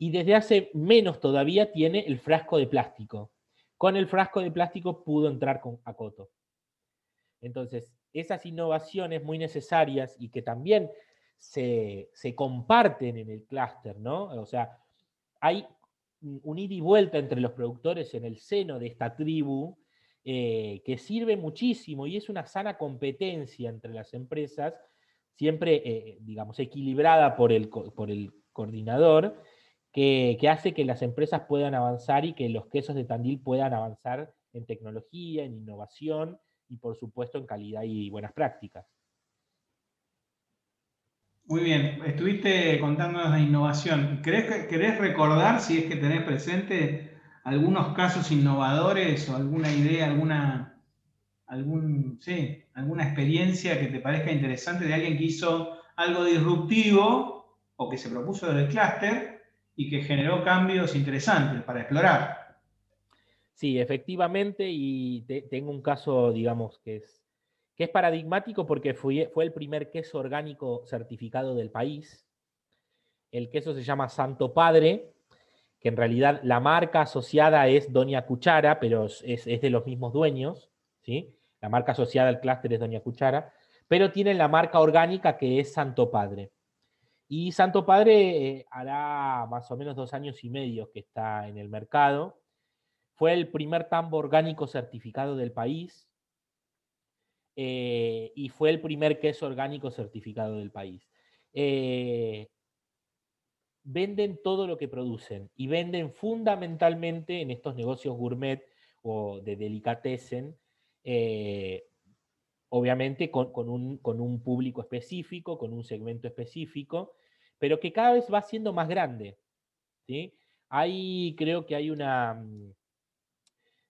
B: y desde hace menos todavía tiene el frasco de plástico. Con el frasco de plástico pudo entrar con Acoto. Entonces, esas innovaciones muy necesarias y que también se, comparten en el clúster, ¿no? O sea, hay un ida y vuelta entre los productores en el seno de esta tribu eh, que sirve muchísimo y es una sana competencia entre las empresas, siempre, eh, digamos, equilibrada por el, por el coordinador, que, hace que las empresas puedan avanzar y que los quesos de Tandil puedan avanzar en tecnología, en innovación y por supuesto en calidad y buenas prácticas.
A: Muy bien, estuviste contándonos de innovación. ¿Querés, ¿Querés recordar, si es que tenés presente, algunos casos innovadores o alguna idea, alguna, algún, sí, alguna experiencia que te parezca interesante de alguien que hizo algo disruptivo o que se propuso desde el clúster y que generó cambios interesantes para explorar.
B: Sí, efectivamente, y tengo un caso, digamos, que es, que es paradigmático porque fue, fue el primer queso orgánico certificado del país. El queso se llama Santo Padre, que en realidad la marca asociada es Doña Cuchara, pero es, de los mismos dueños, ¿sí? La marca asociada al clúster es Doña Cuchara, pero tienen la marca orgánica que es Santo Padre. Y Santo Padre eh, hará más o menos dos años y medio que está en el mercado. Fue el primer tambo orgánico certificado del país eh, y fue el primer queso orgánico certificado del país. Eh, venden todo lo que producen y venden fundamentalmente en estos negocios gourmet o de delicatessen, eh, obviamente con, un, público específico, con un segmento específico, pero que cada vez va siendo más grande. ¿sí? Creo que hay una, mm,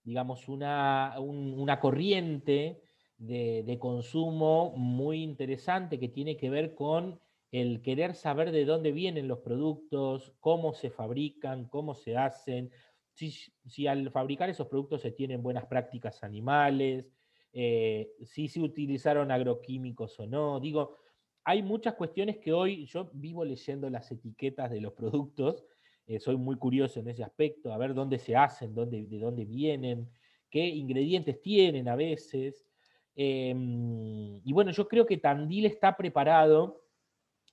B: digamos, una, una corriente de, de, consumo muy interesante que tiene que ver con el querer saber de dónde vienen los productos, cómo se fabrican, cómo se hacen, si, al fabricar esos productos se tienen buenas prácticas animales, eh, si se utilizaron agroquímicos o no. Digo, hay muchas cuestiones que hoy yo vivo leyendo las etiquetas de los productos, eh, soy muy curioso en ese aspecto, a ver dónde se hacen, de dónde vienen, qué ingredientes tienen a veces. Em, y bueno, yo creo que Tandil está preparado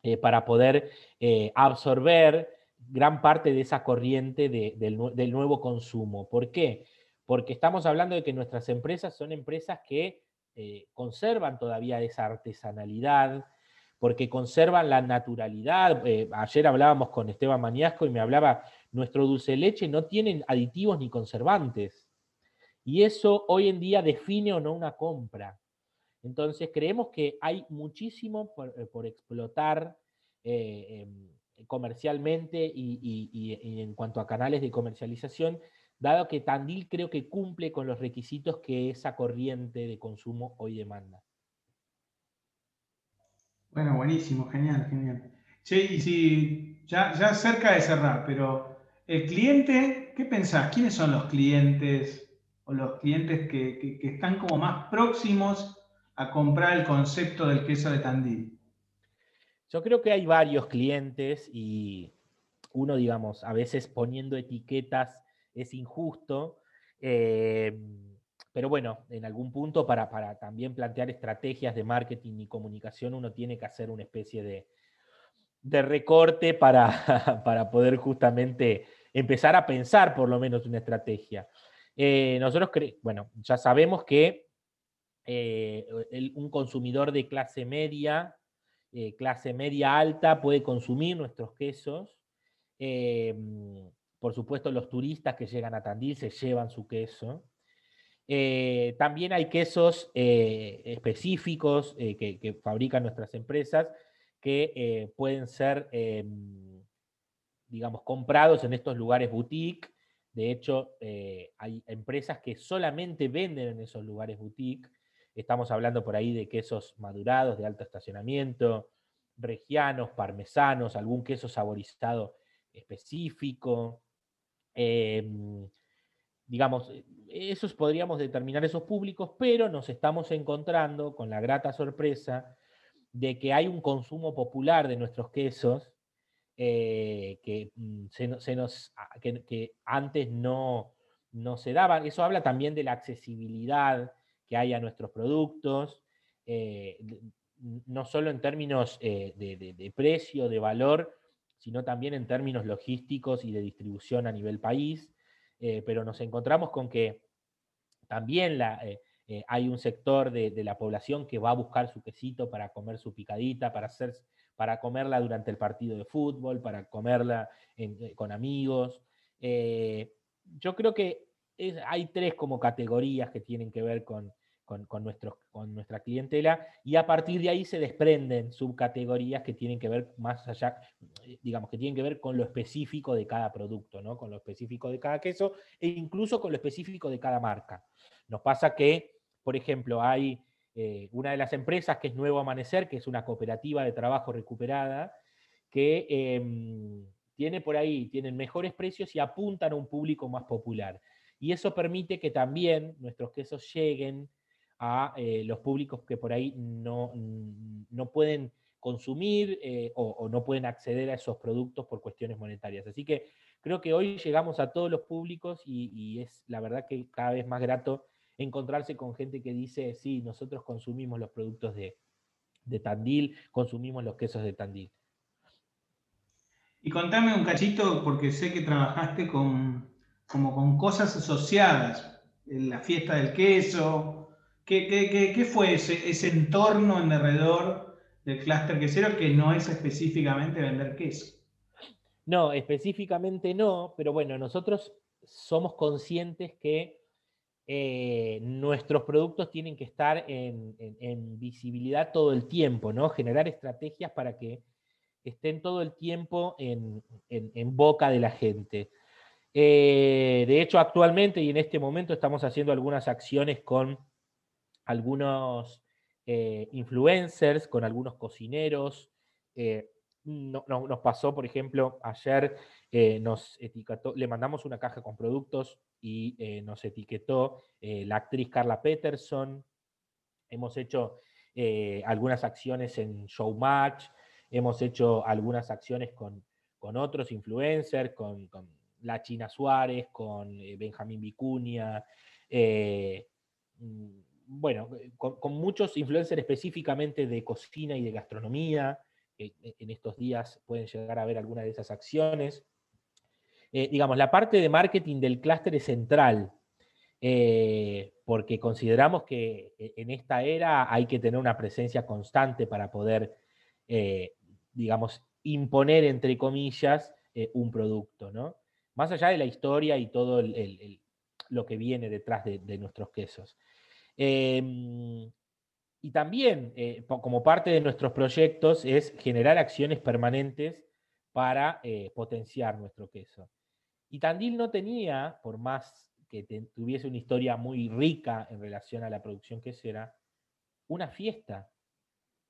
B: eh, para poder eh, absorber gran parte de esa corriente del, nuevo consumo. ¿Por qué? Porque estamos hablando de que nuestras empresas son empresas que conservan todavía esa artesanalidad, porque conservan la naturalidad. ayer hablábamos con Esteban Maniasco y me hablaba, nuestro dulce leche no tiene aditivos ni conservantes. Y eso hoy en día define o no una compra. Entonces creemos que hay muchísimo por, eh, explotar eh, em, comercialmente y, en cuanto a canales de comercialización, dado que Tandil creo que cumple con los requisitos que esa corriente de consumo hoy demanda.
A: Bueno, buenísimo, genial, genial. Che, y si ya, ya cerca de cerrar, pero el cliente, ¿qué pensás? ¿Quiénes son los clientes o los clientes que están como más próximos a comprar el concepto del queso de Tandil?
B: Yo creo que hay varios clientes y uno, digamos, a veces poniendo etiquetas es injusto, eh, pero bueno, en algún punto para, también plantear estrategias de marketing y comunicación uno tiene que hacer una especie de, recorte para, para, poder justamente empezar a pensar por lo menos una estrategia. Eh, nosotros, bueno, ya sabemos que eh, un consumidor de clase media, eh, clase media alta puede consumir nuestros quesos. Eh, por supuesto, los turistas que llegan a Tandil se llevan su queso. También hay quesos específicos que, fabrican nuestras empresas que pueden ser, digamos, comprados en estos lugares boutique. De hecho, hay empresas que solamente venden en esos lugares boutique. Estamos hablando por ahí de quesos madurados de alto estacionamiento, regianos, parmesanos, algún queso saborizado específico. Digamos, esos podríamos determinar esos públicos, pero nos estamos encontrando con la grata sorpresa de que hay un consumo popular de nuestros quesos eh, que, mm, se, nos, que, antes no, no se daba. Eso habla también de la accesibilidad que hay a nuestros productos, eh, no solo en términos eh, de, precio, de valor, sino también en términos logísticos y de distribución a nivel país, eh, pero nos encontramos con que también hay un sector de, la población que va a buscar su quesito para comer su picadita, para, hacer, para comerla durante el partido de fútbol, para comerla con amigos. yo creo que hay tres como categorías que tienen que ver con, con, nuestros, con nuestra clientela, y a partir de ahí se desprenden subcategorías que tienen que ver más allá, digamos, que tienen que ver con lo específico de cada producto, ¿no? con lo específico de cada queso, e incluso con lo específico de cada marca. Nos pasa que, por ejemplo, hay eh, una de las empresas que es Nuevo Amanecer, que es una cooperativa de trabajo recuperada, que em, tiene por ahí, tienen mejores precios y apuntan a un público más popular. Y eso permite que también nuestros quesos lleguen a eh, los públicos que por ahí no, no pueden consumir eh, o, no pueden acceder a esos productos por cuestiones monetarias. Así que creo que hoy llegamos a todos los públicos y, es la verdad que cada vez más grato encontrarse con gente que dice, sí, nosotros consumimos los productos de, de Tandil, consumimos los quesos de Tandil.
A: Y contame un cachito, porque sé que trabajaste con, como con cosas asociadas, la fiesta del queso, ¿Qué, fue ese, entorno en alrededor del clúster quesero que no es específicamente vender queso?
B: No, específicamente no, pero bueno, nosotros somos conscientes que eh, nuestros productos tienen que estar en, visibilidad todo el tiempo, ¿no? Generar estrategias para que estén todo el tiempo en, boca de la gente. Eh, de hecho, actualmente y en este momento estamos haciendo algunas acciones con algunos eh, influencers, con algunos cocineros. Eh, no, nos pasó, por ejemplo, ayer eh, nos etiquetó, le mandamos una caja con productos y nos etiquetó la actriz Carla Peterson. Hemos hecho algunas acciones en Showmatch, hemos hecho algunas acciones con, otros influencers, con, la China Suárez, con Benjamín Vicuña. Mm, bueno, eh, con, muchos influencers específicamente de cocina y de gastronomía, que eh, en estos días pueden llegar a ver alguna de esas acciones. Eh, digamos, la parte de marketing del clúster es central, porque consideramos que en esta era hay que tener una presencia constante para poder, digamos, imponer, entre comillas, un producto, ¿no? Más allá de la historia y todo lo que viene detrás de nuestros quesos. Em, y también, eh, como parte de nuestros proyectos, es generar acciones permanentes para eh, potenciar nuestro queso. Y Tandil no tenía, por más que tuviese una historia muy rica en relación a la producción quesera, una fiesta.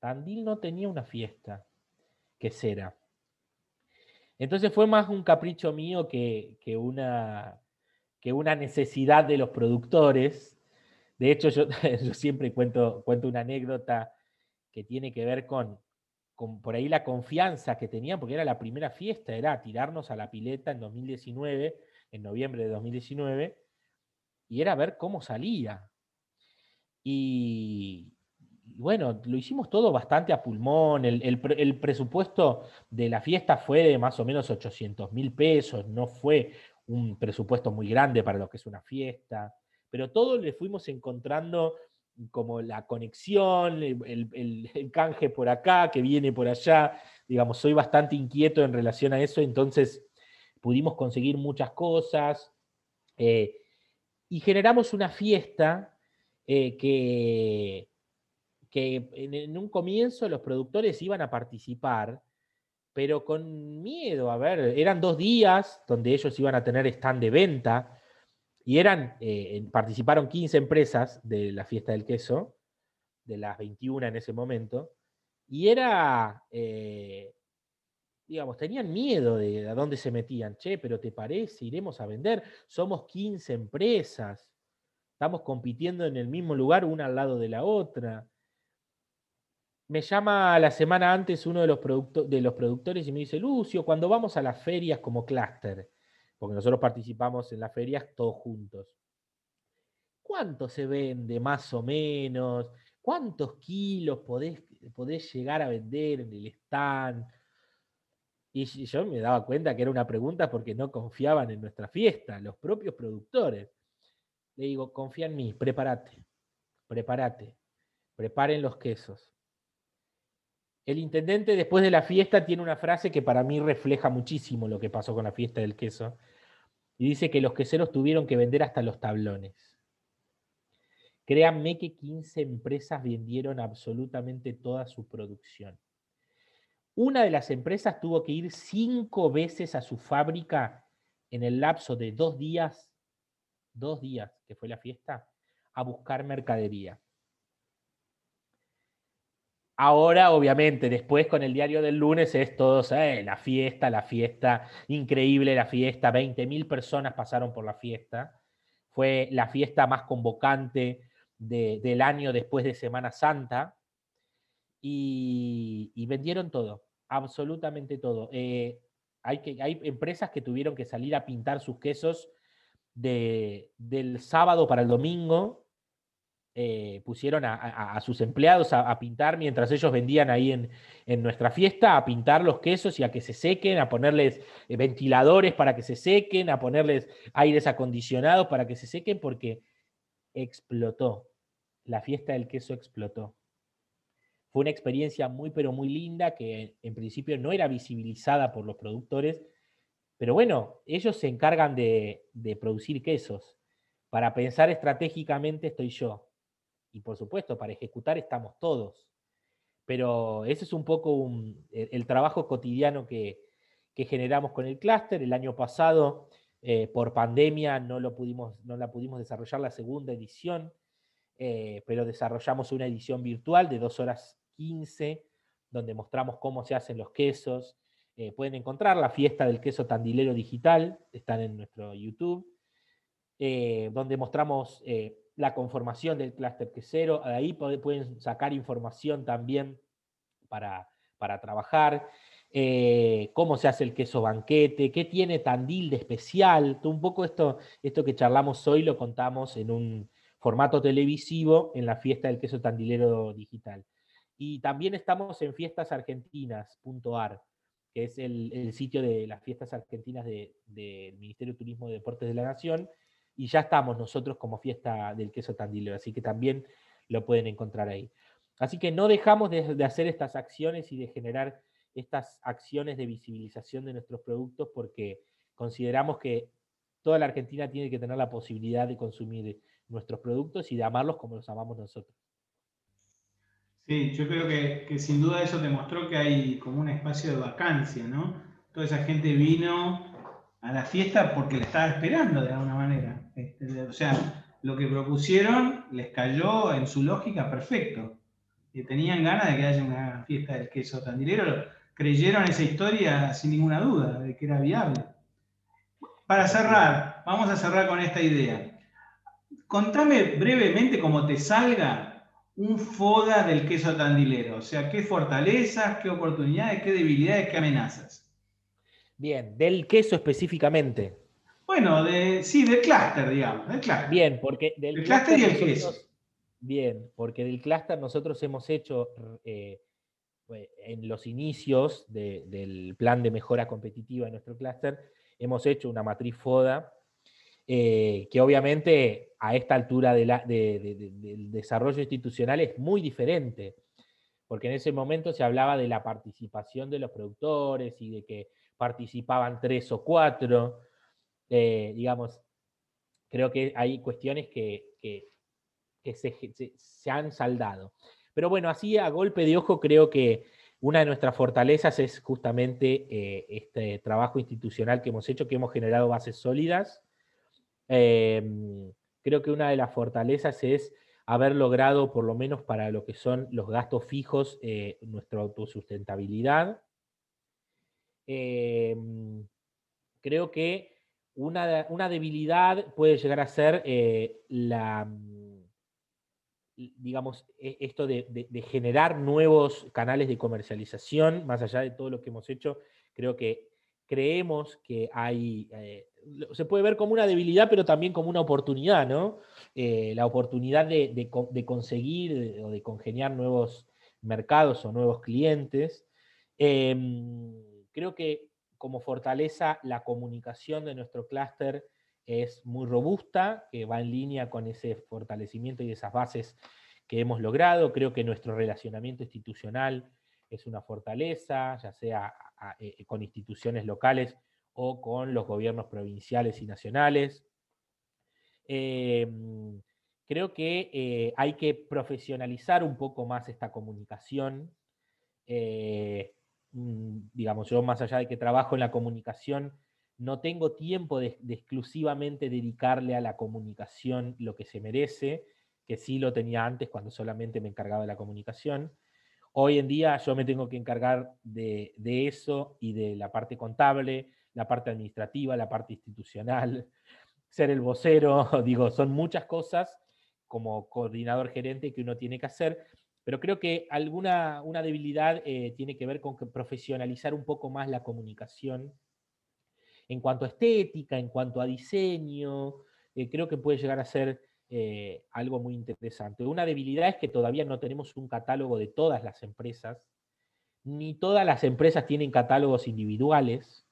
B: Tandil no tenía una fiesta quesera. Entonces fue más un capricho mío que, que, una, que una necesidad de los productores de hecho, yo, siempre cuento, cuento una anécdota que tiene que ver con, con por ahí la confianza que tenían, porque era la primera fiesta, era tirarnos a la pileta en 2019, en noviembre de 2019, y era ver cómo salía. Y, bueno, lo hicimos todo bastante a pulmón. El, el, presupuesto de la fiesta fue de más o menos 800 mil pesos, no fue un presupuesto muy grande para lo que es una fiesta pero todos le fuimos encontrando como la conexión, el, canje por acá, que viene por allá. Digamos, soy bastante inquieto en relación a eso, entonces pudimos conseguir muchas cosas eh, y generamos una fiesta eh, que, que en, un comienzo los productores iban a participar, pero con miedo, a ver, eran dos días donde ellos iban a tener stand de venta, y eran, eh, participaron 15 empresas de la fiesta del queso, de las 21 en ese momento, y era, eh, digamos, tenían miedo de a dónde se metían. Che, pero ¿te parece? Iremos a vender. Somos 15 empresas. Estamos compitiendo en el mismo lugar, una al lado de la otra. Me llama la semana antes uno de los, de los productores y me dice, Lucio, cuando vamos a las ferias como clúster, porque nosotros participamos en las ferias todos juntos. ¿Cuánto se vende más o menos? ¿Cuántos kilos podés, podés llegar a vender en el stand? Y yo me daba cuenta que era una pregunta porque no confiaban en nuestra fiesta, los propios productores. Le digo, confía en mí, prepárate, prepárate, preparen los quesos. El intendente después de la fiesta tiene una frase que para mí refleja muchísimo lo que pasó con la fiesta del queso. Y dice que los queseros tuvieron que vender hasta los tablones. Créanme que 15 empresas vendieron absolutamente toda su producción. Una de las empresas tuvo que ir cinco veces a su fábrica en el lapso de dos días, dos días que fue la fiesta, a buscar mercadería. Ahora, obviamente, después con el diario del lunes es todo, eh, la fiesta, la fiesta, increíble la fiesta, 20.000 personas pasaron por la fiesta. Fue la fiesta más convocante del año después de Semana Santa. Y, vendieron todo, absolutamente todo. Eh, hay, que, hay empresas que tuvieron que salir a pintar sus quesos de, del sábado para el domingo eh, pusieron a, sus empleados a, pintar mientras ellos vendían ahí en, nuestra fiesta, a pintar los quesos y a que se sequen, a ponerles eh, ventiladores para que se sequen, a ponerles aires acondicionados para que se sequen, porque explotó. La fiesta del queso explotó. Fue una experiencia muy, pero muy linda que en principio no era visibilizada por los productores, pero bueno, ellos se encargan de, de producir quesos. Para pensar estratégicamente estoy yo y por supuesto, para ejecutar estamos todos. Pero ese es un poco el, trabajo cotidiano que, generamos con el clúster. El año pasado, eh, por pandemia, no, lo pudimos, no la pudimos desarrollar la segunda edición, eh, pero desarrollamos una edición virtual de 2 horas 15, donde mostramos cómo se hacen los quesos. Eh, pueden encontrar la fiesta del queso tandilero digital, están en nuestro YouTube, donde mostramos la conformación del clúster quesero, de ahí pueden sacar información también para, para trabajar, eh, cómo se hace el queso banquete, qué tiene Tandil de especial, un poco esto, esto que charlamos hoy lo contamos en un formato televisivo en la fiesta del queso tandilero digital. Y también estamos en fiestasargentinas.ar, que es el, sitio de las fiestas argentinas del Ministerio de Turismo y Deportes de la Nación, y ya estamos nosotros como fiesta del queso tandilero, así que también lo pueden encontrar ahí. Así que no dejamos de, hacer estas acciones y de generar estas acciones de visibilización de nuestros productos porque consideramos que toda la Argentina tiene que tener la posibilidad de consumir nuestros productos y de amarlos como los amamos nosotros.
A: Sí, yo creo que, que, sin duda eso demostró que hay como un espacio de vacancia, ¿no? Toda esa gente vino a la fiesta porque la estaba esperando de alguna manera. Este, o sea, lo que propusieron les cayó en su lógica perfecto. Y tenían ganas de que haya una fiesta del queso tandilero. Creyeron esa historia sin ninguna duda, de que era viable. Para cerrar, vamos a cerrar con esta idea. Contame brevemente cómo te salga un FODA del queso tandilero. O sea, qué fortalezas, qué oportunidades, qué debilidades, qué amenazas.
B: Bien, del queso específicamente.
A: Bueno, de, sí, del clúster, digamos.
B: Bien, porque
A: del clúster y el queso.
B: Bien, porque del clúster nosotros hemos hecho eh, en los inicios del plan de mejora competitiva de nuestro clúster, hemos hecho una matriz FODA eh, que obviamente a esta altura del desarrollo institucional es muy diferente, porque en ese momento se hablaba de la participación de los productores y de que participaban tres o cuatro, eh, digamos, creo que hay cuestiones que, se, han saldado. Pero bueno, así a golpe de ojo creo que una de nuestras fortalezas es justamente eh, este trabajo institucional que hemos hecho, que hemos generado bases sólidas. Em, creo que una de las fortalezas es haber logrado, por lo menos para lo que son los gastos fijos, eh, nuestra autosustentabilidad. Em, creo que una, una, debilidad puede llegar a ser eh, la, mm, digamos, e, esto de, generar nuevos canales de comercialización, más allá de todo lo que hemos hecho, creo que creemos que hay, eh, se puede ver como una debilidad, pero también como una oportunidad, ¿no? Eh, la oportunidad de, conseguir o de congeniar nuevos mercados o nuevos clientes. Em, Creo que como fortaleza la comunicación de nuestro clúster es muy robusta, que va en línea con ese fortalecimiento y esas bases que hemos logrado. Creo que nuestro relacionamiento institucional es una fortaleza, ya sea eh, con instituciones locales o con los gobiernos provinciales y nacionales. Em, creo que eh, hay que profesionalizar un poco más esta comunicación. Eh, digamos, yo más allá de que trabajo en la comunicación, no tengo tiempo de, exclusivamente dedicarle a la comunicación lo que se merece, que sí lo tenía antes cuando solamente me encargaba de la comunicación. Hoy en día yo me tengo que encargar de, eso y de la parte contable, la parte administrativa, la parte institucional, ser el vocero, digo, son muchas cosas como coordinador gerente que uno tiene que hacer, pero creo que alguna una debilidad eh, tiene que ver con profesionalizar un poco más la comunicación en cuanto a estética, en cuanto a diseño, eh, creo que puede llegar a ser eh, algo muy interesante. Una debilidad es que todavía no tenemos un catálogo de todas las empresas, ni todas las empresas tienen catálogos individuales,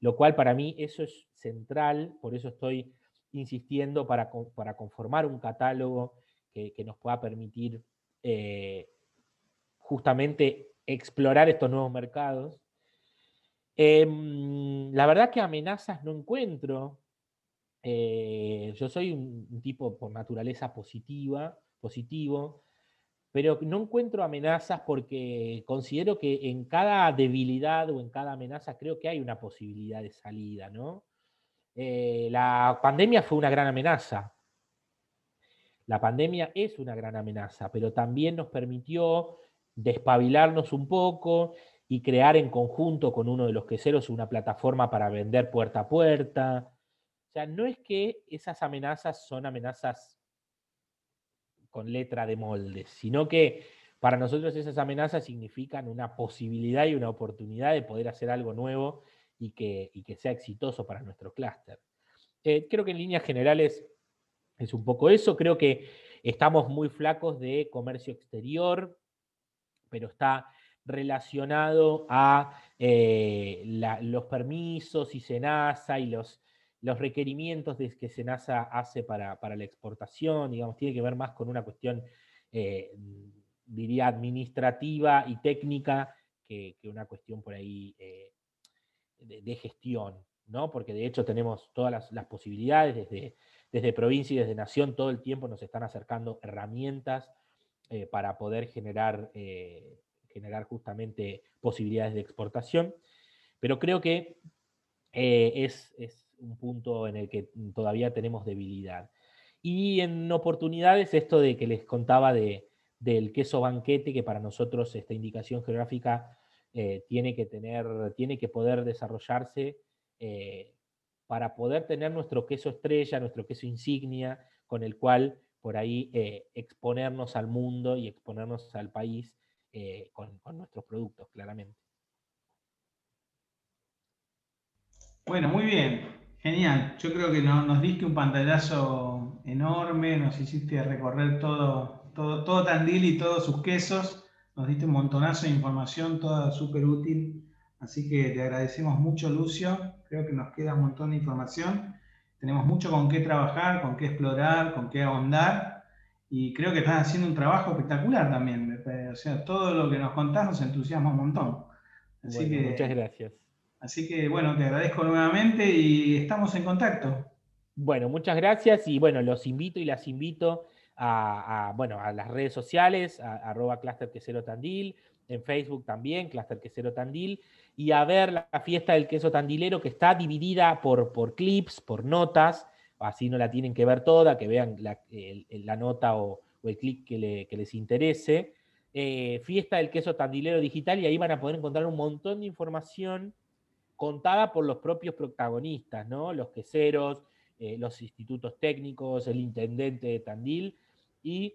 B: lo cual para mí eso es central, por eso estoy insistiendo para, para conformar un catálogo que, nos pueda permitir eh, justamente explorar estos nuevos mercados. Em, la verdad que amenazas no encuentro. Eh, yo soy un, tipo por naturaleza positiva, positivo, pero no encuentro amenazas porque considero que en cada debilidad o en cada amenaza creo que hay una posibilidad de salida, ¿no? Eh, la pandemia fue una gran amenaza. La pandemia es una gran amenaza, pero también nos permitió despabilarnos un poco y crear en conjunto con uno de los queseros una plataforma para vender puerta a puerta. O sea, no es que esas amenazas son amenazas con letra de molde, sino que para nosotros esas amenazas significan una posibilidad y una oportunidad de poder hacer algo nuevo y que, que sea exitoso para nuestro clúster. Eh, creo que en líneas generales es un poco eso. Creo que estamos muy flacos de comercio exterior, pero está relacionado a eh, los permisos y SENASA y los, los requerimientos de que SENASA hace para, la exportación, digamos, tiene que ver más con una cuestión, eh, diría, administrativa y técnica que, una cuestión por ahí de, gestión, ¿no? Porque de hecho tenemos todas las, posibilidades desde, desde provincia y desde nación, todo el tiempo nos están acercando herramientas eh, para poder generar, eh, generar justamente posibilidades de exportación. Pero creo que eh, es, un punto en el que todavía tenemos debilidad. Y en oportunidades, esto de que les contaba de, del queso banquete, que para nosotros esta indicación geográfica tiene que tener, tiene que poder desarrollarse para poder tener nuestro queso estrella, nuestro queso insignia, con el cual por ahí eh, exponernos al mundo y exponernos al país con, nuestros productos, claramente.
A: Bueno, muy bien, genial. Yo creo que nos diste un pantallazo enorme, nos hiciste recorrer todo, todo, todo Tandil y todos sus quesos. Nos diste un montonazo de información, toda súper útil. Así que te agradecemos mucho, Lucio. Creo que nos queda un montón de información. Tenemos mucho con qué trabajar, con qué explorar, con qué ahondar. Y creo que estás haciendo un trabajo espectacular también. O sea, todo lo que nos contás nos entusiasma un montón.
B: Así que, muchas gracias.
A: Así que, bueno, te agradezco nuevamente y estamos en contacto.
B: Bueno, muchas gracias y bueno, los invito y las invito a, bueno, a las redes sociales, a, arroba Cluster Quesero Tandil, en Facebook también, Cluster Quesero Tandil, y a ver la fiesta del queso tandilero que está dividida por, por clips, por notas, así no la tienen que ver toda, que vean la, nota o, el clip que, les interese. Eh, fiesta del queso tandilero digital y ahí van a poder encontrar un montón de información contada por los propios protagonistas, ¿no? Los queseros, eh, los institutos técnicos, el intendente de Tandil, y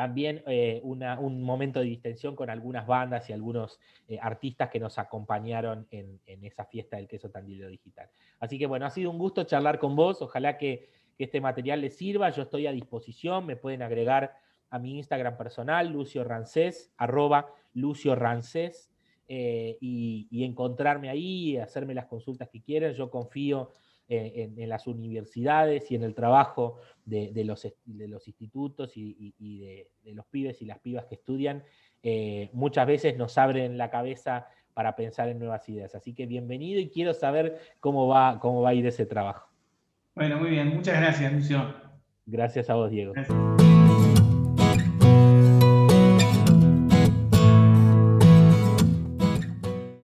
B: también eh, un momento de distensión con algunas bandas y algunos eh, artistas que nos acompañaron en, esa fiesta del queso tandilero digital. Así que bueno, ha sido un gusto charlar con vos, ojalá que, este material les sirva, yo estoy a disposición, me pueden agregar a mi Instagram personal, Lucio Rancés, arroba Lucio Rancés, eh, y, y, encontrarme ahí, hacerme las consultas que quieran, yo confío eh, en, las universidades y en el trabajo de, los, de los, institutos y, de, los pibes y las pibas que estudian, eh, muchas veces nos abren la cabeza para pensar en nuevas ideas. Así que bienvenido y quiero saber cómo va, cómo va a ir ese trabajo.
A: Bueno, muy bien. Muchas gracias, Lucio.
B: Gracias a vos, Diego.